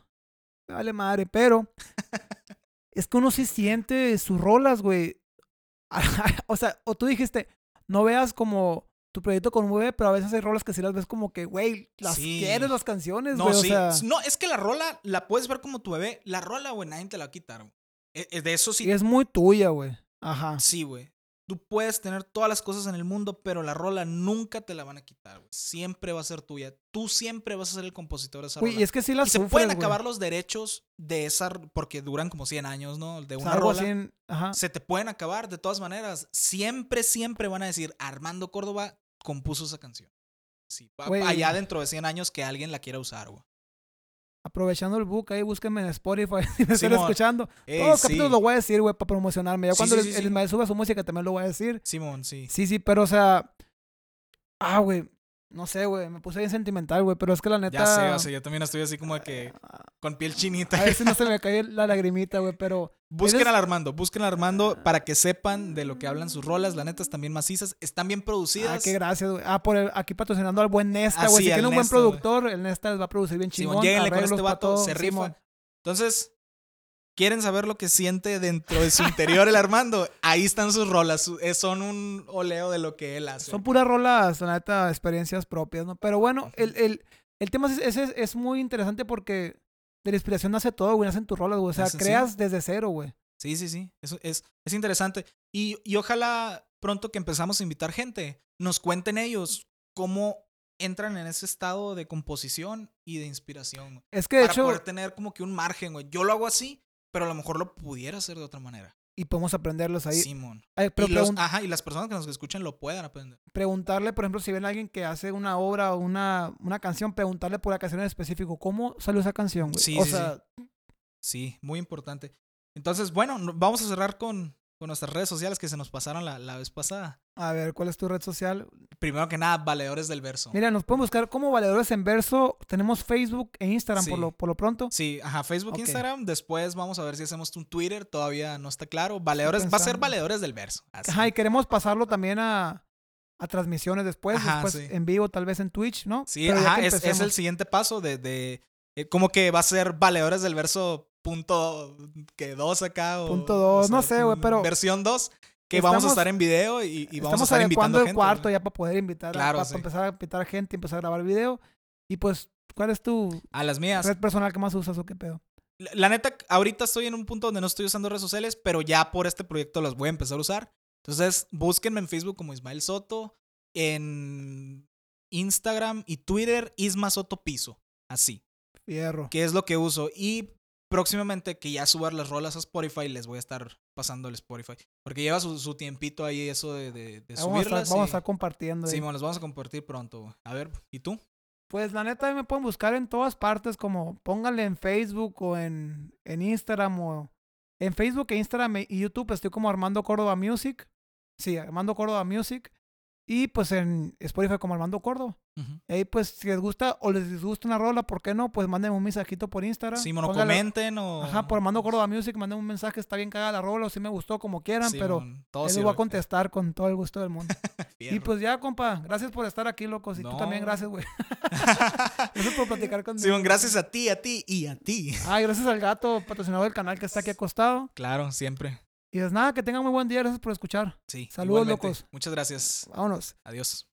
Vale madre, pero [LAUGHS] es que uno sí siente sus rolas, güey. [LAUGHS] o sea, o tú dijiste, no veas como tu proyecto con bebé, pero a veces hay rolas que sí las ves como que, güey, las
Sí.
quieres las canciones,
No,
güey,
sí.
o sea,
No, es que la rola la puedes ver como tu bebé. La rola, güey, nadie te la va a quitar, güey. Eh, eh, De eso sí.
y es muy tuya, güey. Ajá.
Sí, güey. Tú puedes tener todas las cosas en el mundo, pero la rola nunca te la van a quitar, güey. Siempre va a ser tuya. Tú siempre vas a ser el compositor de esa rola.
y es que sí la
Y se pueden acabar los derechos de esa, porque duran como 100 años, ¿no? De una rola.
así en- ajá.
Se te pueden acabar de todas maneras. Siempre, siempre van a decir, Armando Córdoba compuso esa canción. Sí,
Güey.
allá dentro de 100 años que alguien la quiera usar, güey.
Aprovechando el book ahí, búsquenme en Spotify [LAUGHS] si me están
Simón.
escuchando.
Ey,
Todos los
sí.
capítulos lo voy a decir, güey, para promocionarme. Ya
Sí,
cuando el, el. Ismael suba su música también lo voy a decir.
Simón, sí.
Sí, sí, pero o sea. Ah, güey. No sé, güey. Me puse bien sentimental, güey. Pero es que la neta.
Ya sé, o sea, yo también estoy así como de que con piel chinita.
A ver si no se me cae la lagrimita, güey. Pero.
Busquen
eres-
al Armando, busquen al Armando para que sepan de lo que hablan sus rolas. La neta están bien macizas, están bien
Ah,
producidas.
qué gracias, güey. Ah, por el- aquí patrocinando al buen Nesta,
Ah,
güey.
sí,
si tiene un buen productor, el Nesta les va a producir bien chingón.
Simón, lléguenle con este vato, se rifa. Entonces, ¿quieren saber lo que siente dentro de su interior el Armando? Ahí están sus rolas, eh, son un oleo de lo que él hace.
Son puras rolas, la neta, experiencias propias, ¿no? Pero bueno, el, el, el tema es, es, es muy interesante porque de la inspiración nace todo, güey. Nacen tus rolas, güey. O sea,
sí.
creas desde cero, güey.
Sí, sí, sí. Eso es, es interesante. Y, y ojalá pronto que empezamos a invitar gente, nos cuenten ellos cómo entran en ese estado de composición y de inspiración. güey.
Es que de
para
hecho,
poder tener como que un margen, güey. Yo lo hago así, pero a lo mejor lo pudiera hacer de otra manera.
y podemos aprenderlos ahí.
Simón.
Ay, pero
y, los- ajá, y las personas que nos escuchen lo puedan aprender.
preguntarle, por ejemplo, si ven a alguien que hace una obra o una, una canción, preguntarle por la canción en específico. ¿Cómo salió esa canción, güey?
Sí,
o
sí,
sea,
Sí, muy importante. Entonces, bueno, no- vamos a cerrar con, con nuestras redes sociales que se nos pasaron la, la vez pasada.
a ver, ¿cuál es tu red social?
Primero que nada, Valedores del Verso.
Mira, nos pueden buscar como Valedores en Verso. Tenemos Facebook e Instagram por, lo, por lo pronto.
Sí, ajá, Facebook,
Ok.
Instagram. Después vamos a ver si hacemos un Twitter. Todavía no está claro. Valedores, va a ser. Valedores del Verso. así.
Ajá, y queremos pasarlo también a, a transmisiones después,
Ajá,
después
sí.
en vivo, tal vez en Twitch, ¿no?
Sí,
Pero
ajá, es, es el siguiente paso de, de eh, como que va a ser Valedores del Verso punto que dos acá o
Punto dos, no sé, güey, pero
versión 2 que vamos a
estamos-
estar en video y, y vamos a
Estamos
estar invitando
adecuando el
gente.
cuarto ya para poder invitar, a-
Claro,
para,
sí.
empezar a invitar gente, empezar a grabar video. Y pues, ¿cuál es tu
A las mías.
red personal que más usas o qué pedo?
La, la neta, ahorita estoy en un punto donde no estoy usando redes sociales, pero ya por este proyecto las voy a empezar a usar. Entonces, búsquenme en Facebook como Ismael Soto, en Instagram y Twitter, Isma Soto Piso. Así,
Fierro.
que es lo que uso. Y próximamente que ya subar las rolas a Spotify, les voy a estar pasando el Spotify. Porque lleva su, su tiempito ahí eso de, de, de
Vamos, a estar,
subirlas.
vamos a estar compartiendo.
Sí, bueno, las vamos a compartir pronto. A ver, ¿y tú?
Pues la neta, me pueden buscar en todas partes, como pónganle en Facebook o en, en Instagram o en Facebook e Instagram y YouTube estoy como Armando Córdoba Music. Sí, Armando Córdoba Music. Y pues en Spotify como Armando Córdoba.
Ujú.
Ahí pues si les gusta o les disgusta una rola, ¿por qué no? Pues mándenme un mensajito por Instagram.
Sí, bueno,
Pónganle-
comenten o...
Ajá, por Armando Córdoba Music, manden un mensaje, está bien cagada la rola o si me gustó, como quieran,
Sí,
pero
todo
él voy a contestar con todo el gusto del mundo. [LAUGHS] y pues ya, compa, gracias por estar aquí, locos. Y tú
No.
también, gracias, güey. [LAUGHS] gracias por platicar conmigo.
Simón, gracias a ti, a ti y a ti.
Ay, gracias al gato, patrocinador del canal que está aquí acostado.
Claro, siempre.
Y pues nada, que tengan muy buen día, gracias por escuchar.
Sí.
Saludos,
igualmente.
locos.
Muchas gracias.
Vámonos.
Adiós.